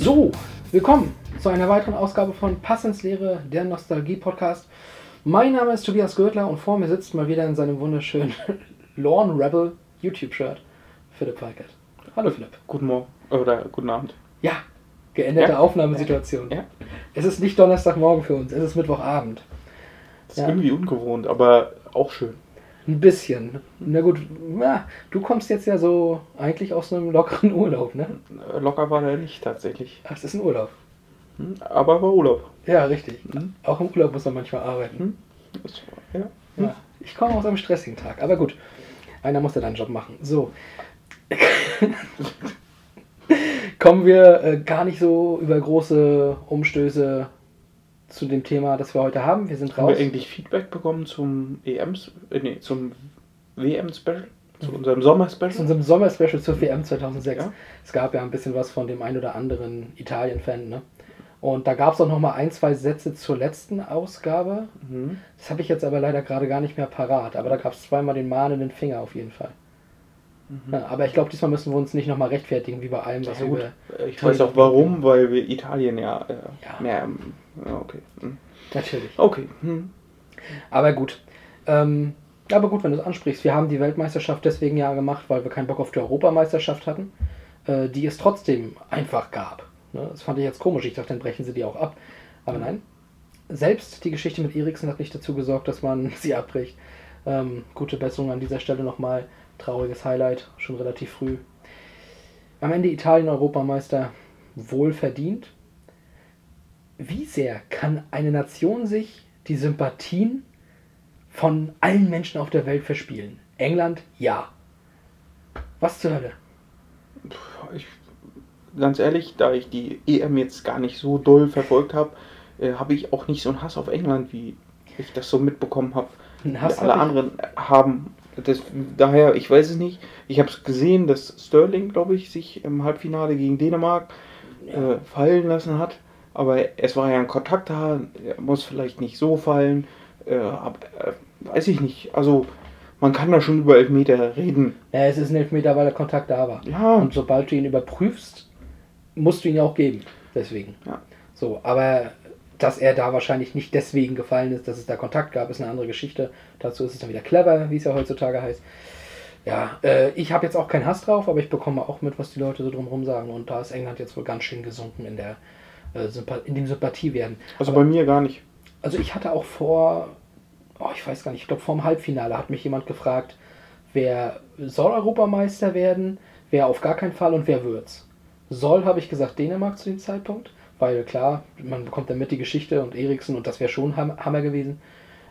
So, willkommen zu einer weiteren Ausgabe von Pass ins Leere, der Nostalgie-Podcast. Mein Name ist Tobias Gürtler und vor mir sitzt mal wieder in seinem wunderschönen Lorne Rebel YouTube-Shirt Philipp Weikert. Hallo Philipp. Guten Morgen oder guten Abend. Ja, geänderte Ja. Aufnahmesituation. Ja. Es ist nicht Donnerstagmorgen für uns, es ist Mittwochabend. Das ist Ja. irgendwie ungewohnt, aber auch schön. Ein bisschen. Na gut, ja, du kommst jetzt ja so eigentlich aus einem lockeren Urlaub, ne? Äh, Locker war der nicht tatsächlich. Ach, es ist ein Urlaub. Hm, Aber war Urlaub. Ja, richtig. Mhm. Auch im Urlaub muss man manchmal arbeiten. War, ja. Ja, ich komme aus einem stressigen Tag, aber gut. Einer muss ja deinen Job machen. So. Kommen wir äh, gar nicht so über große Umstöße zu dem Thema, das wir heute haben. Wir sind Haben raus. wir eigentlich Feedback bekommen zum EM, äh, nee, zum WM-Special? Zu unserem Sommer-Special? Zu unserem Sommer-Special zur WM 2006. Ja. Es gab ja ein bisschen was von dem ein oder anderen Italien-Fan. Ne? Und da gab es auch noch mal ein, zwei Sätze zur letzten Ausgabe. Mhm. Das habe ich jetzt aber leider gerade gar nicht mehr parat. Aber da gab es zweimal den mahnenden Finger auf jeden Fall. Ja, aber ich glaube, diesmal müssen wir uns nicht nochmal rechtfertigen, wie bei allem, was Ja, gut. Ich weiß auch warum, weil wir Italien ja, äh, Ja. mehr. Ja, okay. Hm. Natürlich. Okay. Hm. Aber gut. Ähm, aber gut, wenn du es ansprichst. Wir haben die Weltmeisterschaft deswegen ja gemacht, weil wir keinen Bock auf die Europameisterschaft hatten, äh, die es trotzdem einfach gab. Ne? Das fand ich jetzt komisch. Ich dachte, dann brechen sie die auch ab. Aber nein. Selbst die Geschichte mit Eriksen hat nicht dazu gesorgt, dass man sie abbricht. Ähm, gute Besserung an dieser Stelle nochmal. Trauriges Highlight, schon relativ früh. Am Ende Italien Europameister wohl verdient. Wie sehr kann eine Nation sich die Sympathien von allen Menschen auf der Welt verspielen? England, ja. Was zur Hölle? Ich, ganz ehrlich, da ich die EM jetzt gar nicht so doll verfolgt habe, äh, habe ich auch nicht so einen Hass auf England, wie ich das so mitbekommen habe. Alle hab anderen haben. Das, daher, ich weiß es nicht. Ich habe es gesehen, dass Sterling, glaube ich, sich im Halbfinale gegen Dänemark äh, fallen lassen hat. Aber es war ja ein Kontakt da, er muss vielleicht nicht so fallen. Äh, ab, äh, weiß ich nicht. Also, man kann da schon über Elfmeter reden. Ja, es ist ein Elfmeter, weil der Kontakt da war. Ja. Und sobald du ihn überprüfst, musst du ihn ja auch geben. Deswegen. Ja. So, aber dass er da wahrscheinlich nicht deswegen gefallen ist, dass es da Kontakt gab, ist eine andere Geschichte. Dazu ist es dann wieder clever, wie es ja heutzutage heißt. Ja, äh, ich habe jetzt auch keinen Hass drauf, aber ich bekomme auch mit, was die Leute so drumherum sagen. Und da ist England jetzt wohl ganz schön gesunken in der äh, in dem Sympathiewerden. Also bei mir gar nicht. Also ich hatte auch vor, oh, ich weiß gar nicht, ich glaube vor dem Halbfinale hat mich jemand gefragt, wer soll Europameister werden, wer auf gar keinen Fall und wer wird's. Soll, habe ich gesagt, Dänemark zu dem Zeitpunkt, weil klar, man bekommt dann mit die Geschichte und Eriksen und das wäre schon Ham- Hammer gewesen.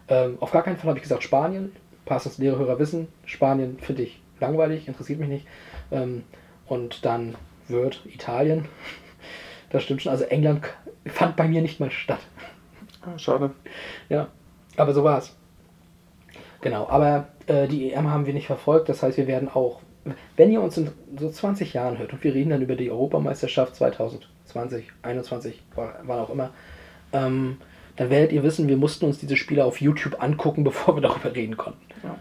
Ähm, auf gar keinen Fall habe ich gesagt Spanien, passendes Lehrerhörer wissen, Spanien finde ich langweilig, interessiert mich nicht. Ähm, und dann wird Italien, das stimmt schon, also England fand bei mir nicht mal statt. Ah, Schade. Ja, aber so war es. Genau, aber äh, die EM haben wir nicht verfolgt. Das heißt, wir werden auch, wenn ihr uns in so 20 Jahren hört und wir reden dann über die Europameisterschaft 2020, 2021, wann auch immer, ähm, dann werdet ihr wissen, wir mussten uns diese Spiele auf YouTube angucken, bevor wir darüber reden konnten. Ja.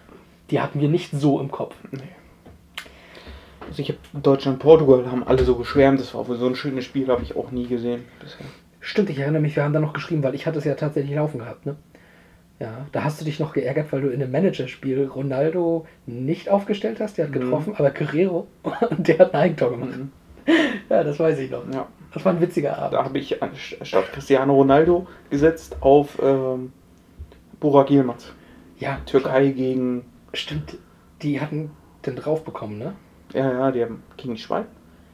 Die hatten wir nicht so im Kopf. Also ich habe Deutschland, Portugal haben alle so geschwärmt. Das war wohl so ein schönes Spiel, habe ich auch nie gesehen bisher. Stimmt, ich erinnere mich, wir haben da noch geschrieben, weil ich hatte es ja tatsächlich laufen gehabt, ne? Ja, da hast du dich noch geärgert, weil du in einem Managerspiel Ronaldo nicht aufgestellt hast, der hat Mhm. getroffen, aber Guerrero, der hat ein Eigentor gemacht. Ja, das weiß ich noch. Ja. Das war ein witziger Abend. Da habe ich statt Cristiano Ronaldo gesetzt auf ähm, Burak Yilmaz. Ja, Türkei gegen. Stimmt, die hatten den drauf bekommen, ne? Ja, ja, die haben gegen die Schweiz.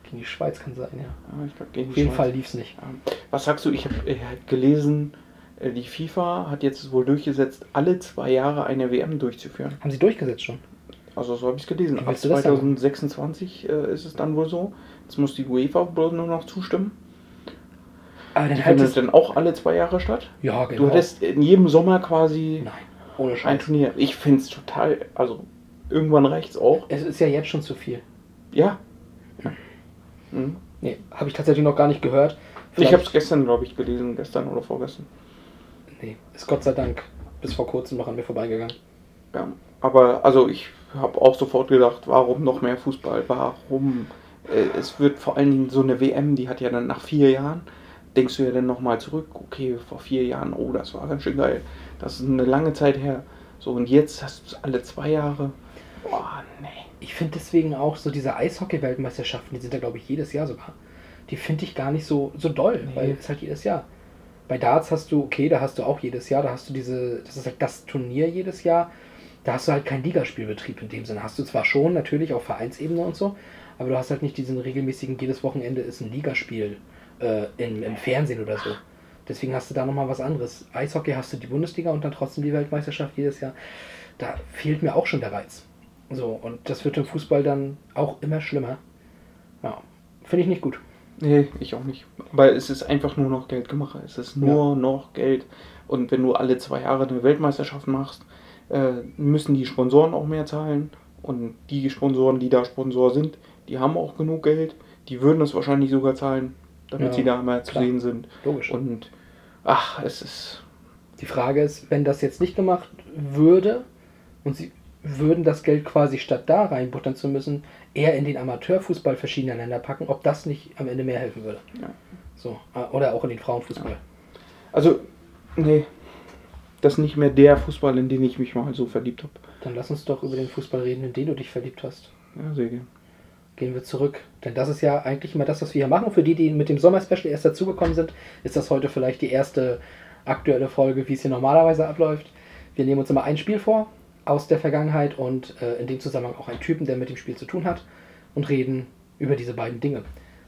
Gegen die Schweiz kann sein, ja. Ja, glaub, gegen Auf jeden Schweiz. Fall lief's nicht. Ja. Was sagst du? Ich habe äh, gelesen, die FIFA hat jetzt wohl durchgesetzt, alle zwei Jahre eine WM durchzuführen. Haben sie durchgesetzt schon? Also so habe ich es gelesen. Ab willst du das sagen? 2026 äh, ist es dann wohl so. Jetzt muss die UEFA bloß nur noch zustimmen. Aber dann Die halt findet es, dann auch alle zwei Jahre statt. ja, genau. Du hattest in jedem Sommer quasi Nein, ohne ein. Turnier. Ich finde es total, also irgendwann reicht's auch. Es ist ja jetzt schon zu viel. Ja. Mhm. Nee, habe ich tatsächlich noch gar nicht gehört. Ich Vielleicht- habe es gestern, glaube ich, gelesen, gestern oder vorgestern. Nee, ist Gott sei Dank bis vor kurzem noch an mir vorbeigegangen. Ja. Aber also ich habe auch sofort gedacht, warum noch mehr Fußball? Warum? Äh, es wird vor allen Dingen so eine WM, die hat ja dann nach vier Jahren, denkst du ja dann nochmal zurück, okay, vor vier Jahren, oh, das war ganz schön geil. Das ist eine lange Zeit her. So, und jetzt hast du es alle zwei Jahre. Boah, nee. Ich finde deswegen auch so diese Eishockey-Weltmeisterschaften, die sind ja glaube ich jedes Jahr sogar, die finde ich gar nicht so, so doll, Nee. weil es halt jedes Jahr. Bei Darts hast du, okay, da hast du auch jedes Jahr, da hast du diese, das ist halt das Turnier jedes Jahr, da hast du halt keinen Ligaspielbetrieb in dem Sinne. Hast du zwar schon, natürlich auf Vereinsebene und so, aber du hast halt nicht diesen regelmäßigen, jedes Wochenende ist ein Ligaspiel äh, im, im Fernsehen oder so. Deswegen hast du da nochmal was anderes. Eishockey hast du die Bundesliga und dann trotzdem die Weltmeisterschaft jedes Jahr. Da fehlt mir auch schon der Reiz. So, und das wird im Fußball dann auch immer schlimmer. Ja, finde ich nicht gut. Nee, ich auch nicht. Aber es ist einfach nur noch Geldgemache. Es ist nur noch Geld. Und wenn du alle zwei Jahre eine Weltmeisterschaft machst, äh, müssen die Sponsoren auch mehr zahlen. Und die Sponsoren, die da Sponsor sind, die haben auch genug Geld. Die würden es wahrscheinlich sogar zahlen, damit Ja, sie da mal zu sehen sind. Logisch. Und ach, es ist. Die Frage ist, wenn das jetzt nicht gemacht würde und sie würden das Geld quasi statt da reinbuttern zu müssen, eher in den Amateurfußball verschiedener Länder packen, ob das nicht am Ende mehr helfen würde. Ja. So, äh, oder auch in den Frauenfußball. Also, nee. Das ist nicht mehr der Fußball, in den ich mich mal so verliebt habe. Dann lass uns doch über den Fußball reden, in den du dich verliebt hast. Ja, sehr gerne. Gehen wir zurück. Denn das ist ja eigentlich immer das, was wir hier machen. Für die, die mit dem Sommerspecial erst dazugekommen sind, ist das heute vielleicht die erste aktuelle Folge, wie es hier normalerweise abläuft. Wir nehmen uns immer ein Spiel vor aus der Vergangenheit und äh, in dem Zusammenhang auch einen Typen, der mit dem Spiel zu tun hat und reden über diese beiden Dinge.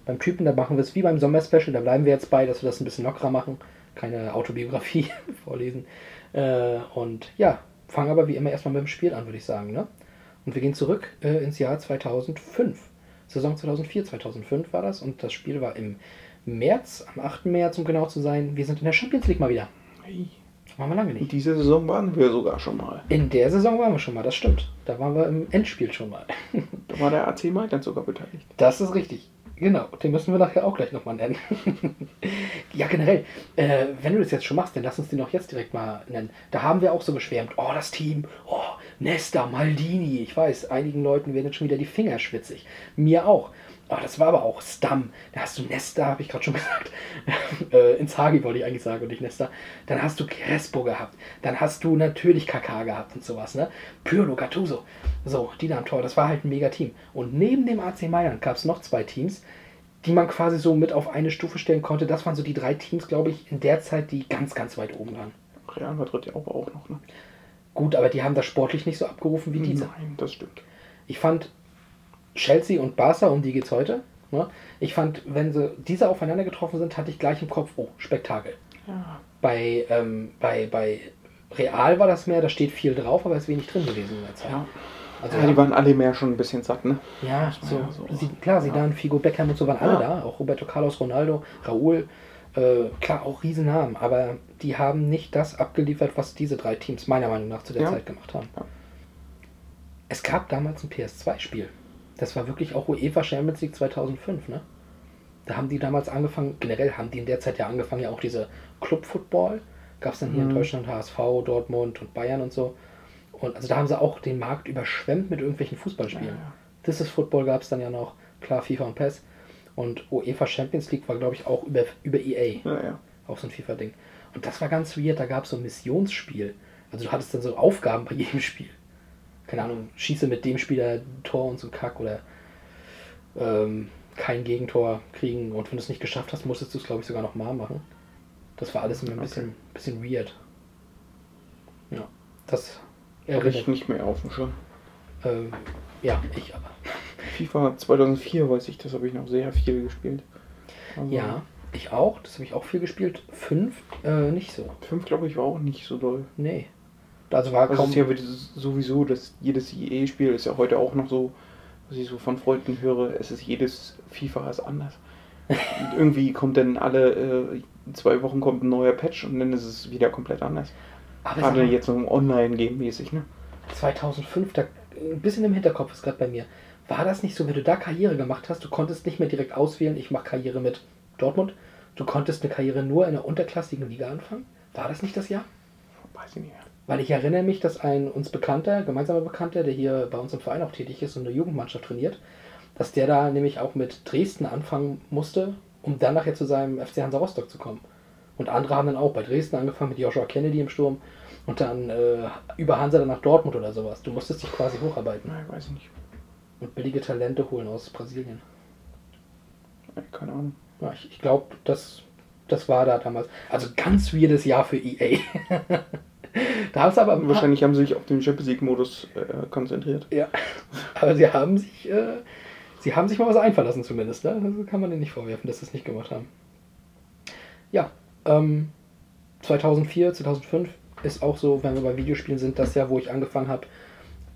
Beim Typen, da machen wir es wie beim Sommerspecial, da bleiben wir jetzt bei, dass wir das ein bisschen lockerer machen, keine Autobiografie vorlesen. Äh, und ja, fangen aber wie immer erstmal mit dem Spiel an, würde ich sagen. Ne? Und wir gehen zurück äh, ins Jahr 2005. Saison 2004, 2005 war das und das Spiel war im März, am 8. März, um genau zu sein. Wir sind in der Champions League mal wieder. Hey. Waren wir lange In nicht. dieser Saison waren wir sogar schon mal. In der Saison waren wir schon mal, das stimmt. Da waren wir im Endspiel schon mal. Da war der AC Mailand sogar beteiligt. Das ist richtig. Genau, den müssen wir nachher auch gleich nochmal nennen. ja, generell, äh, wenn du das jetzt schon machst, dann lass uns den auch jetzt direkt mal nennen. Da haben wir auch so geschwärmt. Oh, das Team. Oh, Nesta, Maldini. Ich weiß, einigen Leuten werden jetzt schon wieder die Finger schwitzig. Mir auch. Oh, das war aber auch Stam. Da hast du Nesta, habe ich gerade schon gesagt. äh, Inzaghi wollte ich eigentlich sagen und nicht Nesta. Dann hast du Crespo gehabt. Dann hast du natürlich KK gehabt und sowas, ne? Pirlo, Gattuso. So, die da am Tor. Das war halt ein mega Team. Und neben dem AC Mailand gab es noch zwei Teams, die man quasi so mit auf eine Stufe stellen konnte. Das waren so die drei Teams, glaube ich, in der Zeit, die ganz, ganz weit oben waren. Real Madrid ja auch, auch noch, ne? Gut, aber die haben das sportlich nicht so abgerufen wie diese. Nein, das stimmt. Ich fand Chelsea und Barca, um die geht's heute. Ne? Ich fand, wenn sie diese aufeinander getroffen sind, hatte ich gleich im Kopf, oh, Spektakel. Ja. Bei, ähm, bei, bei Real war das mehr, da steht viel drauf, aber es ist wenig drin gewesen in der Zeit. Ja. Also, ja, die waren alle mehr schon ein bisschen satt, ne? ja, so, ja so- Sie, klar, Zidane, Figo, Beckham und so waren alle Ja. da, auch Roberto Carlos, Ronaldo, Raúl, äh, klar, auch Riesennamen, aber die haben nicht das abgeliefert, was diese drei Teams meiner Meinung nach zu der Ja. Zeit gemacht haben. Ja. Es gab damals ein PS2-Spiel. Das war wirklich auch UEFA Champions League 2005, ne? Da haben die damals angefangen, generell haben die in der Zeit ja angefangen, ja auch diese Club-Football. Gab es dann hier in Mhm. Deutschland HSV, Dortmund und Bayern und so. Und also da haben sie auch den Markt überschwemmt mit irgendwelchen Fußballspielen. Ja. This is Football gab es dann ja noch, klar, FIFA und PES. Und UEFA Champions League war, glaube ich, auch über, über EA, Ja, ja. auch so ein FIFA-Ding. Und das war ganz weird, da gab es so ein Missionsspiel. Also du hattest dann so Aufgaben bei jedem Spiel. Keine Ahnung, schieße mit dem Spieler Tor und so Kack oder ähm, kein Gegentor kriegen. Und wenn du es nicht geschafft hast, musstest du es, glaube ich, sogar noch mal machen. Das war alles immer ein Okay. bisschen, bisschen weird. Ja, das Habe ich erinnert nicht mehr auf dem Schirm. ähm, Ja, ich aber. FIFA 2004 weiß ich, das habe ich noch sehr viel gespielt. Also Ja, ich auch. Das habe ich auch viel gespielt. Fünf, äh, nicht so. 5 glaube ich war auch nicht so doll. Nee. Also war Also kaum. es ist ja sowieso, dass jedes EA-Spiel ist ja heute auch noch so, was ich so von Freunden höre, es ist jedes FIFA ist anders. Und irgendwie kommt dann alle, äh, zwei Wochen kommt ein neuer Patch und dann ist es wieder komplett anders. Aber Gerade jetzt so online-game mäßig, ne? 2005, da, ein bisschen im Hinterkopf ist gerade bei mir. War das nicht so, wenn du da Karriere gemacht hast, du konntest nicht mehr direkt auswählen, ich mache Karriere mit Dortmund, du konntest eine Karriere nur in der unterklassigen Liga anfangen? War das nicht das Jahr? Weiß ich nicht mehr. Weil ich erinnere mich, dass ein uns bekannter, gemeinsamer Bekannter, der hier bei uns im Verein auch tätig ist und eine Jugendmannschaft trainiert, dass der da nämlich auch mit Dresden anfangen musste, um dann nachher zu seinem FC Hansa Rostock zu kommen. Und andere haben dann auch bei Dresden angefangen mit Joshua Kennedy im Sturm und dann äh, über Hansa dann nach Dortmund oder sowas. Du musstest dich quasi hocharbeiten Nein, weiß ich nicht. und billige Talente holen aus Brasilien. Keine Ahnung. Ja, ich ich glaube, das, das war da damals. Also ganz weirdes Jahr für EA. da haben es aber Wahrscheinlich haben sie sich auf den Champions League-Modus äh, konzentriert. Ja, aber sie haben sich, äh, sie haben sich mal was einfallen lassen zumindest. Ne? Das kann man denen nicht vorwerfen, dass sie es nicht gemacht haben. Ja, ähm, 2004, 2005 ist auch so, wenn wir bei Videospielen sind, das Jahr, wo ich angefangen habe,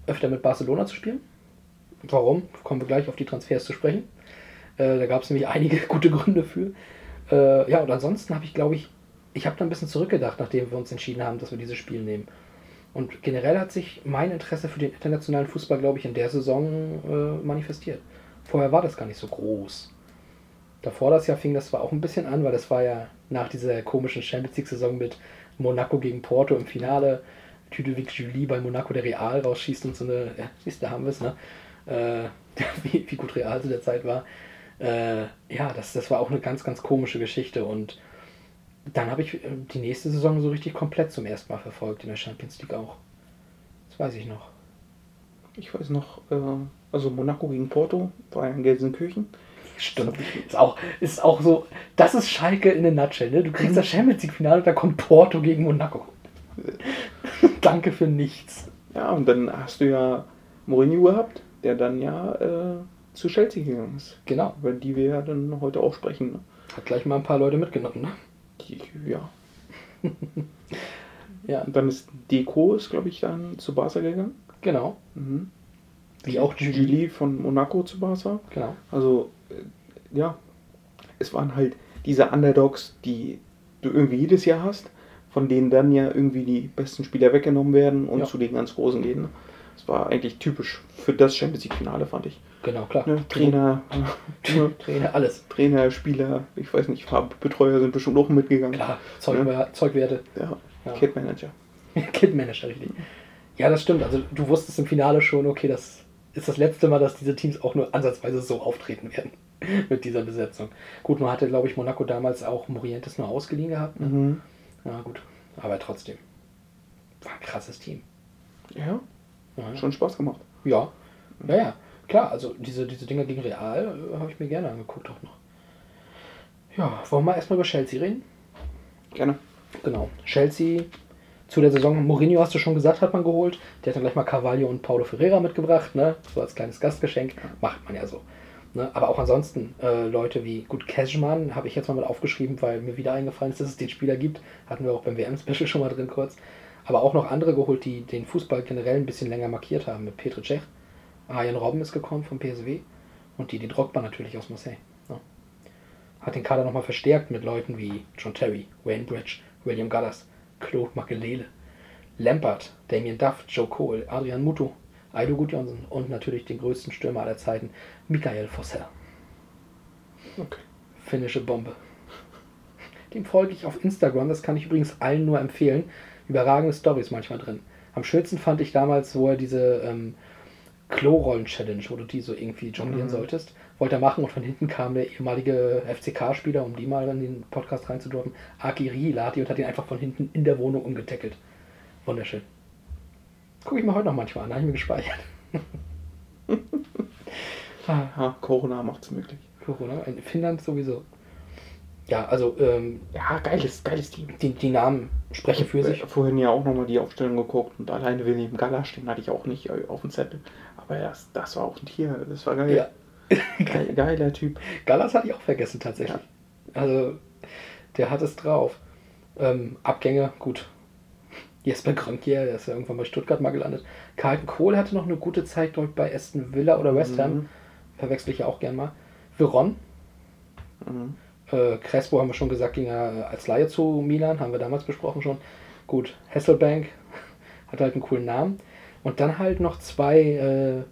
öfter mit Barcelona zu spielen. Warum? Kommen wir gleich auf die Transfers zu sprechen. Äh, da gab es nämlich einige gute Gründe für. Äh, ja, und ansonsten habe ich, glaube ich, ich habe da ein bisschen zurückgedacht, nachdem wir uns entschieden haben, dass wir dieses Spiel nehmen. Und generell hat sich mein Interesse für den internationalen Fußball, glaube ich, in der Saison äh, manifestiert. Vorher war das gar nicht so groß. Davor das Jahr fing das zwar auch ein bisschen an, weil das war ja nach dieser komischen Champions League-Saison mit Monaco gegen Porto im Finale. Ludovic Julie bei Monaco der Real rausschießt und so eine, ja, siehst du, da haben wir es, ne? Äh, wie, wie gut Real zu der Zeit war. Äh, ja, das, das war auch eine ganz, ganz komische Geschichte und dann habe ich äh, die nächste Saison so richtig komplett zum ersten Mal verfolgt, in der Champions League auch. Das weiß ich noch. Ich weiß noch, äh, also Monaco gegen Porto war in Gelsenkirchen. Stimmt. Ist auch, ist auch so, das ist Schalke in a nutshell, ne? Du kriegst das Champions League Finale und da kommt Porto gegen Monaco. Danke für nichts. Ja, und dann hast du ja Mourinho gehabt, der dann ja äh, zu Chelsea gegangen ist. Genau. Über die wir ja dann heute auch sprechen. Ne? Hat gleich mal ein paar Leute mitgenommen, ne? Ja. Ja, Und dann ist Deco, ist glaube ich dann zu Barca gegangen. genau. Mhm. Wie auch Julie. Julie von Monaco zu Barca. Genau. Also, äh, ja, es waren halt diese Underdogs, die du irgendwie jedes Jahr hast, von denen dann ja irgendwie die besten Spieler weggenommen werden und Ja. zu den ganz Großen gehen. Ne? War eigentlich typisch für das Champions League-Finale, fand ich. Genau, klar. Ne? Trainer, ne? Trainer, alles. Trainer, Spieler, ich weiß nicht, Betreuer sind bestimmt auch mitgegangen. Klar, Zeugwer Zeugwerte. Ja, Ja. Kid Manager. Kid-Manager, richtig. Ja, das stimmt. Also du wusstest im Finale schon, okay, das ist das letzte Mal, dass diese Teams auch nur ansatzweise so auftreten werden mit dieser Besetzung. Gut, man hatte, glaube ich, Monaco damals auch Morientes nur ausgeliehen gehabt. Ne? Mhm. Ja, gut. Aber trotzdem. War ein krasses Team. Ja, Ja, schon Spaß gemacht. ja, ja, ja. Klar, also diese, diese Dinger gegen Real äh, habe ich mir gerne angeguckt auch noch. Ja, wollen wir erstmal über Chelsea reden? Gerne. Genau. Chelsea zu der Saison, Mourinho hast du schon gesagt, hat man geholt. Der hat dann gleich mal Carvalho und Paulo Ferreira mitgebracht, ne? So als kleines Gastgeschenk. Macht man ja so. Ne? Aber auch ansonsten äh, Leute wie, gut, Cashman habe ich jetzt mal mit aufgeschrieben, weil mir wieder eingefallen ist, dass es den Spieler gibt. Hatten wir auch beim WM-Special schon mal drin kurz. Aber auch noch andere geholt, die den Fußball generell ein bisschen länger markiert haben. Mit Petr Cech. Arjen Robben ist gekommen vom PSW. Und die, die Drogba natürlich aus Marseille. Ne? Hat den Kader nochmal verstärkt mit Leuten wie John Terry, Wayne Bridge, William Gallas, Claude Makelele, Lampard, Damien Duff, Joe Cole, Adrian Mutu, Aido Gudjonsson und natürlich den größten Stürmer aller Zeiten, Michael Fossell. Okay. Finnische Bombe. Dem folge ich auf Instagram, das kann ich übrigens allen nur empfehlen. Überragende Stories manchmal drin. Am schönsten fand ich damals, wo er diese ähm, Klo-Rollen-Challenge, wo du die so irgendwie jonglieren Mhm. solltest, wollte er machen und von hinten kam der ehemalige FCK-Spieler, um die mal in den Podcast reinzudroppen, Aki Riilati und hat ihn einfach von hinten in der Wohnung umgetackelt. Wunderschön. Gucke ich mir heute noch manchmal an, habe ich mir gespeichert. ah. Ja, Corona macht's möglich. Corona, in Finnland sowieso. Ja, also ähm, Ja, geiles, geiles Team. die, die Namen sprechen für sich. Vorhin ja auch nochmal die Aufstellung geguckt und alleine William Gallasch, den hatte ich auch nicht auf dem Zettel. Aber das, das war auch ein Tier, das war geil. Ja. Geil, geiler Typ. Gallas hatte ich auch vergessen tatsächlich. Also, der hat es drauf. Ähm, Abgänge, gut. Jesper Grönkier, der ist ja irgendwann bei Stuttgart mal gelandet. Carlton Kohl hatte noch eine gute Zeit, ich, bei Aston Villa oder West Ham. Mhm. Verwechsel ich ja auch gern mal. Veron, Mhm. Äh, Crespo haben wir schon gesagt, ging ja als Laie zu Milan, haben wir damals besprochen schon. Gut, Hasselbank hat halt einen coolen Namen. Und dann halt noch zwei, äh,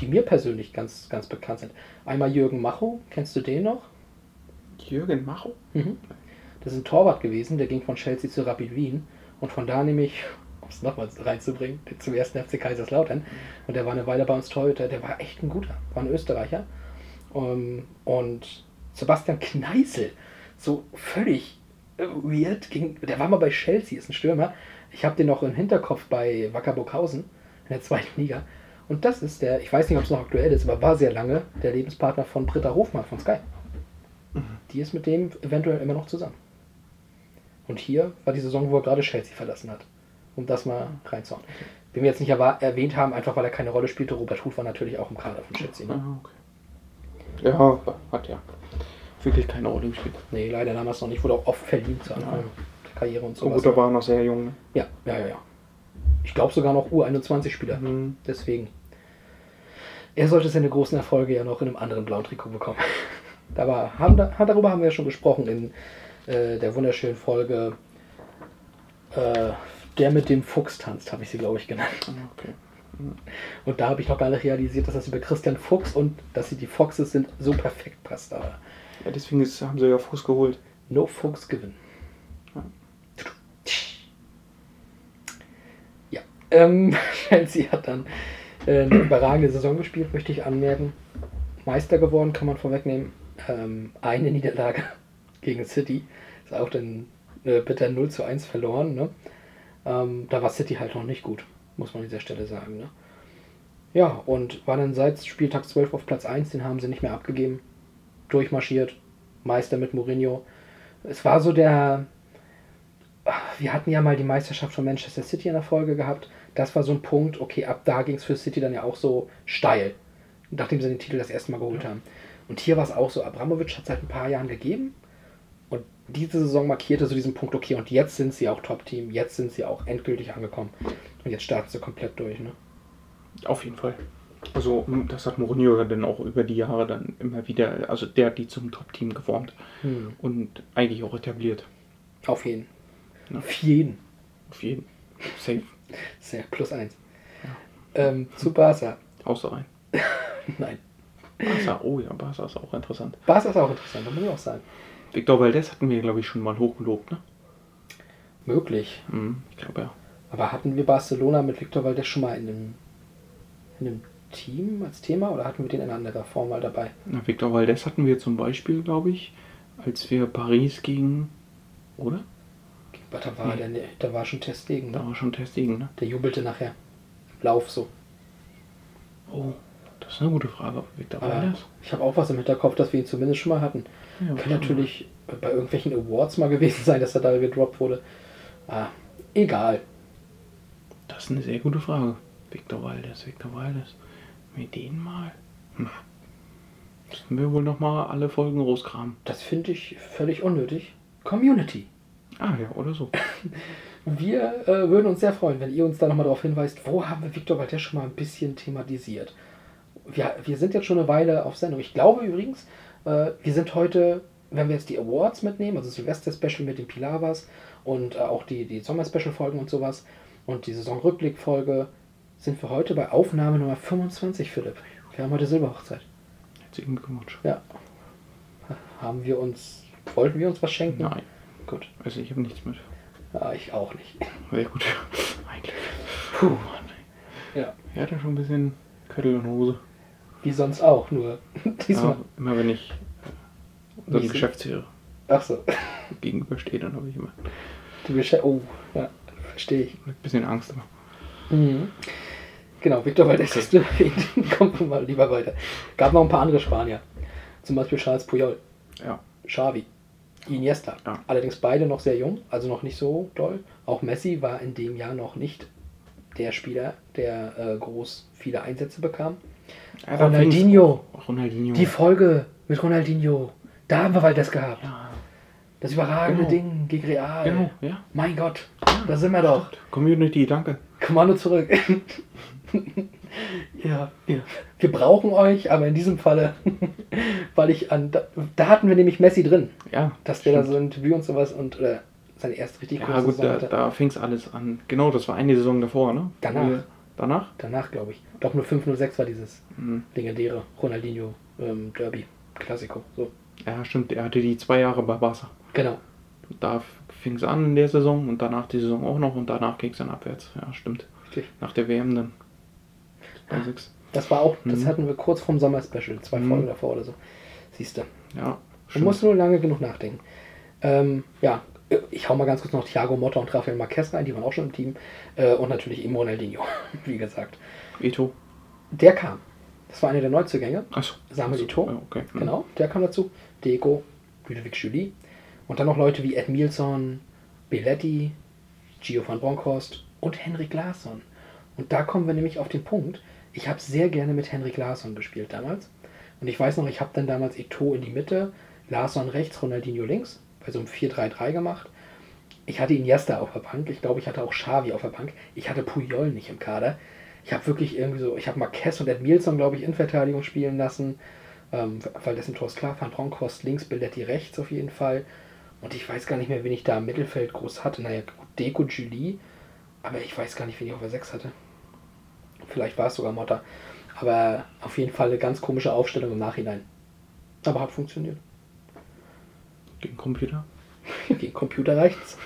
die mir persönlich ganz, ganz bekannt sind. Einmal Jürgen Macho, kennst du den noch? Jürgen Macho? Mhm. Das ist ein Torwart gewesen, der ging von Chelsea zu Rapid Wien. Und von da nämlich, um es nochmal reinzubringen, zum ersten FC Kaiserslautern. Und der war eine Weile bei uns Torhüter, der war echt ein guter, war ein Österreicher. Um, und Sebastian Kneißl, so völlig äh, weird, ging, der war mal bei Chelsea, ist ein Stürmer. Ich habe den noch im Hinterkopf bei Wacker Burghausen in der zweiten Liga. Und das ist der, ich weiß nicht, ob es noch aktuell ist, aber war sehr lange der Lebenspartner von Britta Hofmann von Sky. Die ist mit dem eventuell immer noch zusammen. Und hier war die Saison, wo er gerade Chelsea verlassen hat. Um das mal reinzuhauen. Den wir jetzt nicht erwähnt haben, einfach weil er keine Rolle spielte. Robert Huth war natürlich auch im Kader von Chelsea. Ne? Ah, okay. Ja, hat ja wirklich keine Rolle gespielt. Nee, leider damals noch nicht. Wurde auch oft verliehen zu Anfang der Karriere und so. Gut, da war er noch sehr jung. Ne? Ja, ja, ja, ja. Ich glaube sogar noch U21-Spieler. Mhm. Deswegen. Er sollte seine großen Erfolge ja noch in einem anderen blauen Trikot bekommen. Da war, haben, da- darüber haben wir ja schon gesprochen in äh, der wunderschönen Folge äh, Der mit dem Fuchs tanzt, habe ich sie, glaube ich, genannt. Ah, Okay. Und da habe ich noch gar nicht realisiert, dass das über Christian Fuchs und dass sie die Foxes sind, so perfekt passt. Aber Ja, deswegen ist, haben sie ja Fuß geholt. No Fuchs gewinnen. Ja, ähm, Chelsea hat dann äh, eine überragende Saison gespielt, möchte ich anmerken. Meister geworden, kann man vorwegnehmen. Ähm, eine Niederlage gegen City. Ist auch dann äh, bitter 0 zu 1 verloren. Ne? Ähm, da war City halt noch nicht gut, muss man an dieser Stelle sagen. Ne? Ja, und war dann seit Spieltag 12 auf Platz 1, den haben sie nicht mehr abgegeben. Durchmarschiert, Meister mit Mourinho. Es war so der. Wir hatten ja mal die Meisterschaft von Manchester City in der Folge gehabt. Das war so ein Punkt, okay, ab da ging es für City dann ja auch so steil, nachdem sie den Titel das erste Mal geholt haben. Und hier war es auch so, Abramovic hat es seit ein paar Jahren gegeben. Und diese Saison markierte so diesen Punkt, okay, und jetzt sind sie auch Top-Team, jetzt sind sie auch endgültig angekommen. Und jetzt starten sie komplett durch, ne? Auf jeden Fall. Also, das hat Mourinho ja dann auch über die Jahre dann immer wieder, also der hat die zum Top-Team geformt Hm. und eigentlich auch etabliert. Auf jeden. Ja. Auf jeden. Auf jeden. Safe. Sehr, plus eins. Ähm, zu Barca. Außer ein. Nein. Barca, oh ja, Barca ist auch interessant. Barca ist auch interessant, das muss ich auch sagen. Victor Valdez hatten wir, glaube ich, schon mal hochgelobt, ne? Möglich. Mhm, ich glaube ja. Aber hatten wir Barcelona mit Victor Valdez schon mal in einem, in einem Team als Thema oder hatten wir den in anderer Form mal dabei? Na, Victor Valdez hatten wir zum Beispiel, glaube ich, als wir Paris gegen, oder? Aber da war, der, da war schon Testegen, Da ne? war schon Testing, ne? Der jubelte nachher. Im Lauf so. Oh, das ist eine gute Frage. Victor Aber Valdez? ich habe auch was im Hinterkopf, dass wir ihn zumindest schon mal hatten. Ja, Kann natürlich bei irgendwelchen Awards mal gewesen sein, dass er da gedroppt wurde. Ah, egal. Das ist eine sehr gute Frage. Victor Valdez, Victor Valdez. Mit denen mal? Hm. Müssen wir wohl nochmal alle Folgen rauskramen. Das finde ich völlig unnötig. Community. Ah ja, oder so. Wir äh, würden uns sehr freuen, wenn ihr uns da nochmal darauf hinweist, wo haben wir Victor Valdez schon mal ein bisschen thematisiert. Wir, wir sind jetzt schon eine Weile auf Sendung. Ich glaube übrigens, äh, wir sind heute, wenn wir jetzt die Awards mitnehmen, also Silvester-Special mit den Pilavas und äh, auch die, die Sommer-Special-Folgen und sowas und die Saisonrückblick-Folge, sind wir heute bei Aufnahme Nummer 25, Philipp. Wir haben heute Silberhochzeit. Herzlichen Glückwunsch. Ja. Haben wir uns, wollten wir uns was schenken? Nein, Gut. also ich habe nichts mit. Ja, ich auch nicht. Sehr gut. Eigentlich. Puh. Mann, ey. Ja. Er hatte schon ein bisschen Köttel und Hose. Wie sonst auch, nur diesmal. Ja, immer wenn ich äh, Wie sie- Geschäftsführer Ach so. gegenüberstehe, dann habe ich immer Die Beschä oh, ja, verstehe ich. ein bisschen Angst. Immer. Mhm. Genau, Victor Valdez hast du erwähnt. Kommen wir mal lieber weiter. Gab noch ein paar andere Spanier. Zum Beispiel Charles Puyol, Ja. Xavi, Iniesta. Ja. Allerdings beide noch sehr jung, also noch nicht so doll. Auch Messi war in dem Jahr noch nicht der Spieler, der äh, groß viele Einsätze bekam. Ja, Ronaldinho, Ronaldinho. die Folge mit Ronaldinho, da haben wir Valdez gehabt. ja, Das überragende Genau. Ding gegen Real. genau, ja. Mein Gott, da sind wir doch. Community, danke. Kommando zurück. Ja, wir, wir brauchen euch, aber in diesem Falle, weil ich an. Da, da hatten wir nämlich Messi drin, Ja, dass der da stimmt. so ein Debüt und sowas und oder seine erste richtig Ja, gut, Saison da, hatte. da fing es alles an. Genau, das war eine Saison davor, ne? Danach. Wir- Danach? Danach, glaube ich. Doch nur 506 war dieses Mhm. legendäre Ronaldinho ähm, Derby. Klassiko. So. Ja, stimmt. Er hatte die zwei Jahre bei Barca. Genau. Da fing es an in der Saison und danach die Saison auch noch und danach ging es dann abwärts. Ja, stimmt. Richtig. Nach der WM dann. 2006. Das war auch, das Mhm. hatten wir kurz vorm Sommer-Special, zwei Mhm. Folgen davor oder so. Siehst du. Ja, Man stimmt. muss nur lange genug nachdenken. Ähm, ja, ich hau mal ganz kurz noch Thiago Motta und Rafael Marquez rein, die waren auch schon im Team. Äh, und natürlich eben Ronaldinho, wie gesagt. Eto. Der kam. Das war einer der Neuzugänge. Achso. Samuel Eto'o. Ja, okay. Mhm. Genau, der kam dazu. Deko, Ludovic Julie. Und dann noch Leute wie Ed Mielson, Belletti, Gio van Bronckhorst und Henrik Larsson. Und da kommen wir nämlich auf den Punkt. Ich habe sehr gerne mit Henrik Larsson gespielt damals. Und ich weiß noch, ich habe dann damals Eto'o in die Mitte, Larsson rechts, Ronaldinho links, bei so einem 4-3-3 gemacht. Ich hatte Iniesta auf der Bank. Ich glaube, ich hatte auch Xavi auf der Bank. Ich hatte Puyol nicht im Kader. Ich habe wirklich irgendwie so, ich habe Marquez und Ed Mielson, glaube ich, in Verteidigung spielen lassen. Ähm, weil dessen Tor ist klar, Van Bronckhorst links, Belletti rechts auf jeden Fall. Und ich weiß gar nicht mehr, wen ich da im Mittelfeld groß hatte. Naja, Deko, Julie. Aber ich weiß gar nicht, wen ich auf der 6 hatte. Vielleicht war es sogar Motta. Aber auf jeden Fall eine ganz komische Aufstellung im Nachhinein. Aber hat funktioniert. Gegen Computer. Gegen Computer reicht's.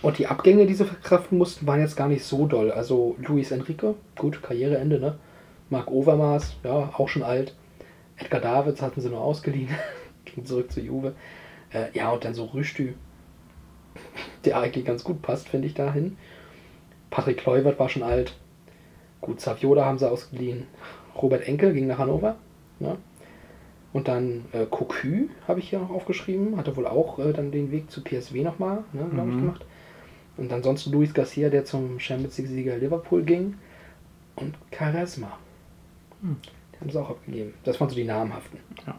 Und die Abgänge, die sie verkraften mussten, waren jetzt gar nicht so doll. Also Luis Enrique, gut, Karriereende, ne? Marc Overmars, ja, auch schon alt. Edgar Davids hatten sie nur ausgeliehen. Ging zurück zu Juve. Äh, ja, und dann so Rüstü, der eigentlich ganz gut passt, finde ich, dahin. Patrick Kluivert war schon alt. Gut, Saviola haben sie ausgeliehen. Robert Enkel ging nach Hannover. Ne? Und dann äh, Cocu habe ich hier noch aufgeschrieben. Hatte wohl auch äh, dann den Weg zu PSW nochmal, ne, glaube ich, Mhm. gemacht. Und ansonsten Luis Garcia, der zum Champions League-Sieger Liverpool ging. Und Charisma. Hm. Die haben sie auch abgegeben. Das waren so die namhaften. Ja.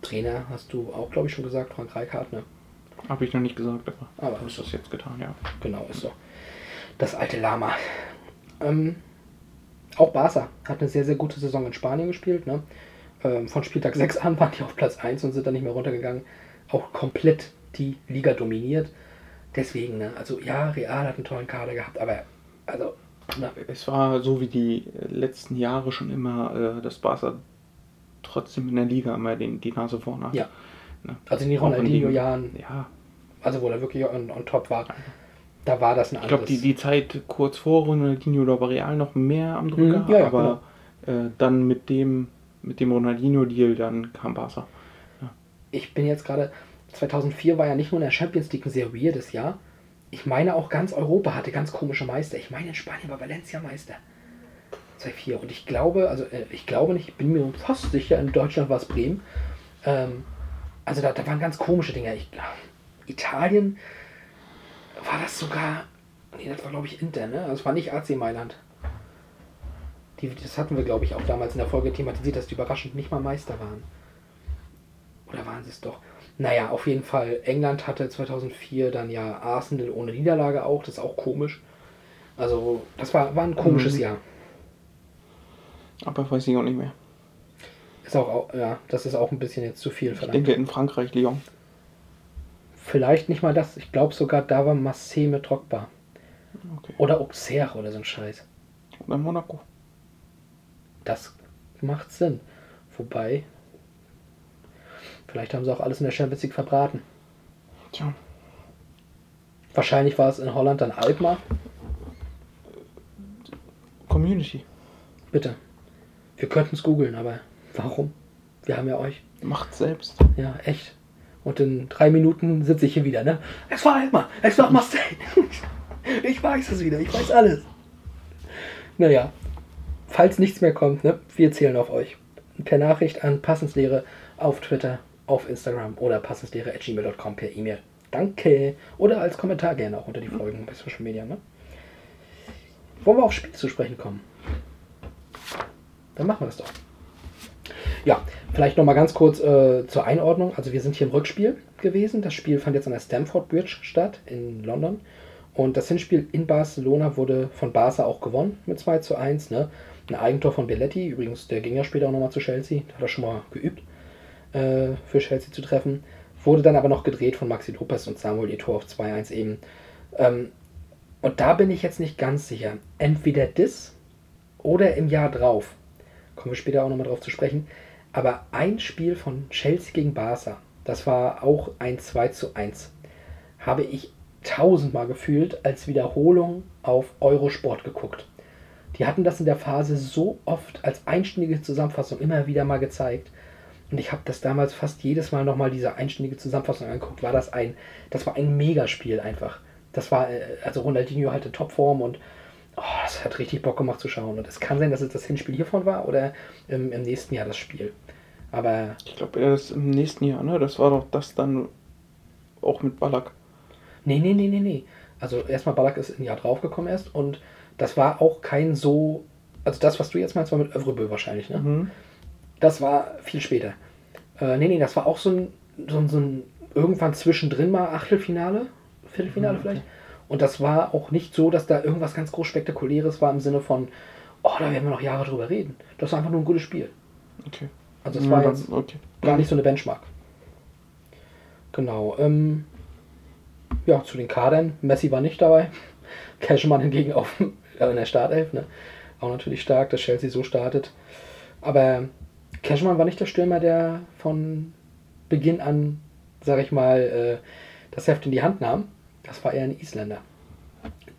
Trainer hast du auch, glaube ich, schon gesagt, Frank Reichardt, ne? Habe ich noch nicht gesagt, aber Aber habe ich das jetzt getan, ja. Genau, ist so. Das alte Lama. Ähm, auch Barca hat eine sehr, sehr gute Saison in Spanien gespielt. Ne? Ähm, von Spieltag 6 an waren die auf Platz 1 und sind dann nicht mehr runtergegangen. Auch komplett die Liga dominiert. Deswegen, ne? also ja, Real hat einen tollen Kader gehabt, aber also, ne, Es war so wie die letzten Jahre schon immer, äh, dass Barca trotzdem in der Liga immer den, die Nase vorne hat. Ja. Ne? also in den Ronaldinho-Jahren, Ja, also wo er wirklich on, on top war, da war das ein ich glaube, anderes. die, die Zeit kurz vor Ronaldinho da war Real noch mehr am Drücker, Mhm, ja, ja, aber äh, dann mit dem, mit dem Ronaldinho-Deal dann kam Barca. ich bin jetzt gerade, 2004 war ja nicht nur in der Champions League ein sehr weirdes Jahr. Ich meine auch ganz Europa hatte ganz komische Meister. Ich meine in Spanien war Valencia Meister. 2004. Und ich glaube, also äh, ich glaube nicht, ich bin mir fast sicher, in Deutschland war es Bremen. Ähm, also da, da waren ganz komische Dinge. Ich, Italien war das sogar, nee, das war glaube ich Inter, ne? Also es war nicht AC Mailand. Die, das hatten wir glaube ich auch damals in der Folge thematisiert, dass die überraschend nicht mal Meister waren. Oder waren sie es doch? Naja, auf jeden Fall. England hatte 2004 dann ja Arsenal ohne Niederlage auch. Das ist auch komisch. Also, das war, war ein komisches Mhm. Jahr. Aber weiß ich auch nicht mehr. Ist auch, au- ja, das ist auch ein bisschen jetzt zu viel Ich verlangt. denke in Frankreich, Lyon. Vielleicht nicht mal das. Ich glaube sogar, da war Massé mit Drogba. Okay. Oder Auxerre oder so ein Scheiß. Oder Monaco. Das macht Sinn. Wobei, vielleicht haben sie auch alles in der Champions League verbraten. Tja, Wahrscheinlich war es in Holland dann Alkmaar. Community. Bitte. Wir könnten es googeln, aber warum? Wir haben ja euch. Macht selbst. Ja, echt. Und in drei Minuten sitze ich hier wieder, ne? Es war Alkmaar, es war Marseille. Ich weiß es wieder, ich weiß alles. Naja, falls nichts mehr kommt, ne? Wir zählen auf euch. Per Nachricht an Passenslehre auf Twitter, auf Instagram oder passenslehre.gmail.com per E-Mail. Danke. Oder als Kommentar gerne auch unter die Folgen bei Social Media, ne? Wollen wir aufs Spiel zu sprechen kommen? Dann machen wir das doch. Ja, vielleicht noch mal ganz kurz äh, zur Einordnung. Also wir sind hier im Rückspiel gewesen. Das Spiel fand jetzt an der Stamford Bridge statt in London. Und das Hinspiel in Barcelona wurde von Barca auch gewonnen mit 2 zu 1. Ne? Ein Eigentor von Belletti, übrigens, der ging ja später auch nochmal zu Chelsea, hat er schon mal geübt, äh, für Chelsea zu treffen. Wurde dann aber noch gedreht von Maxi Lopez und Samuel Eto'o auf 2-1 eben. Ähm, und da bin ich jetzt nicht ganz sicher. Entweder das oder im Jahr drauf. Kommen wir später auch nochmal drauf zu sprechen. Aber ein Spiel von Chelsea gegen Barca, das war auch ein 2 zu 1, habe ich tausendmal gefühlt als Wiederholung auf Eurosport geguckt. Die hatten das in der Phase so oft als einstündige Zusammenfassung immer wieder mal gezeigt. Und ich habe das damals fast jedes Mal nochmal diese einstündige Zusammenfassung angeguckt. War das ein, das war ein Megaspiel einfach. Das war, äh, also Ronaldinho hatte Topform und oh, das hat richtig Bock gemacht zu schauen. Und es kann sein, dass es das Hinspiel hiervon war oder im, im nächsten Jahr das Spiel. Aber Ich glaube, erst im nächsten Jahr, ne? Das war doch das dann auch mit Ballack. Nee, nee, nee, nee, nee. Also erstmal Ballack ist ein Jahr draufgekommen erst und das war auch kein so. Also das, was du jetzt meinst, war mit Övrebö wahrscheinlich, ne? Mhm. Das war viel später. Äh, nee, nee, das war auch so ein, so ein, so ein irgendwann zwischendrin mal Achtelfinale, Viertelfinale vielleicht. Und das war auch nicht so, dass da irgendwas ganz groß Spektakuläres war im Sinne von, oh, da werden wir noch Jahre drüber reden. Das war einfach nur ein gutes Spiel. Okay. Also es war jetzt okay. gar nicht so eine Benchmark. Genau. Ähm, ja, zu den Kadern. Messi war nicht dabei. Cashman hingegen auf, äh, in der Startelf. Ne? Auch natürlich stark, dass Chelsea so startet. Aber Cashman war nicht der Stürmer, der von Beginn an, sag ich mal, äh, das Heft in die Hand nahm. Das war eher ein Isländer.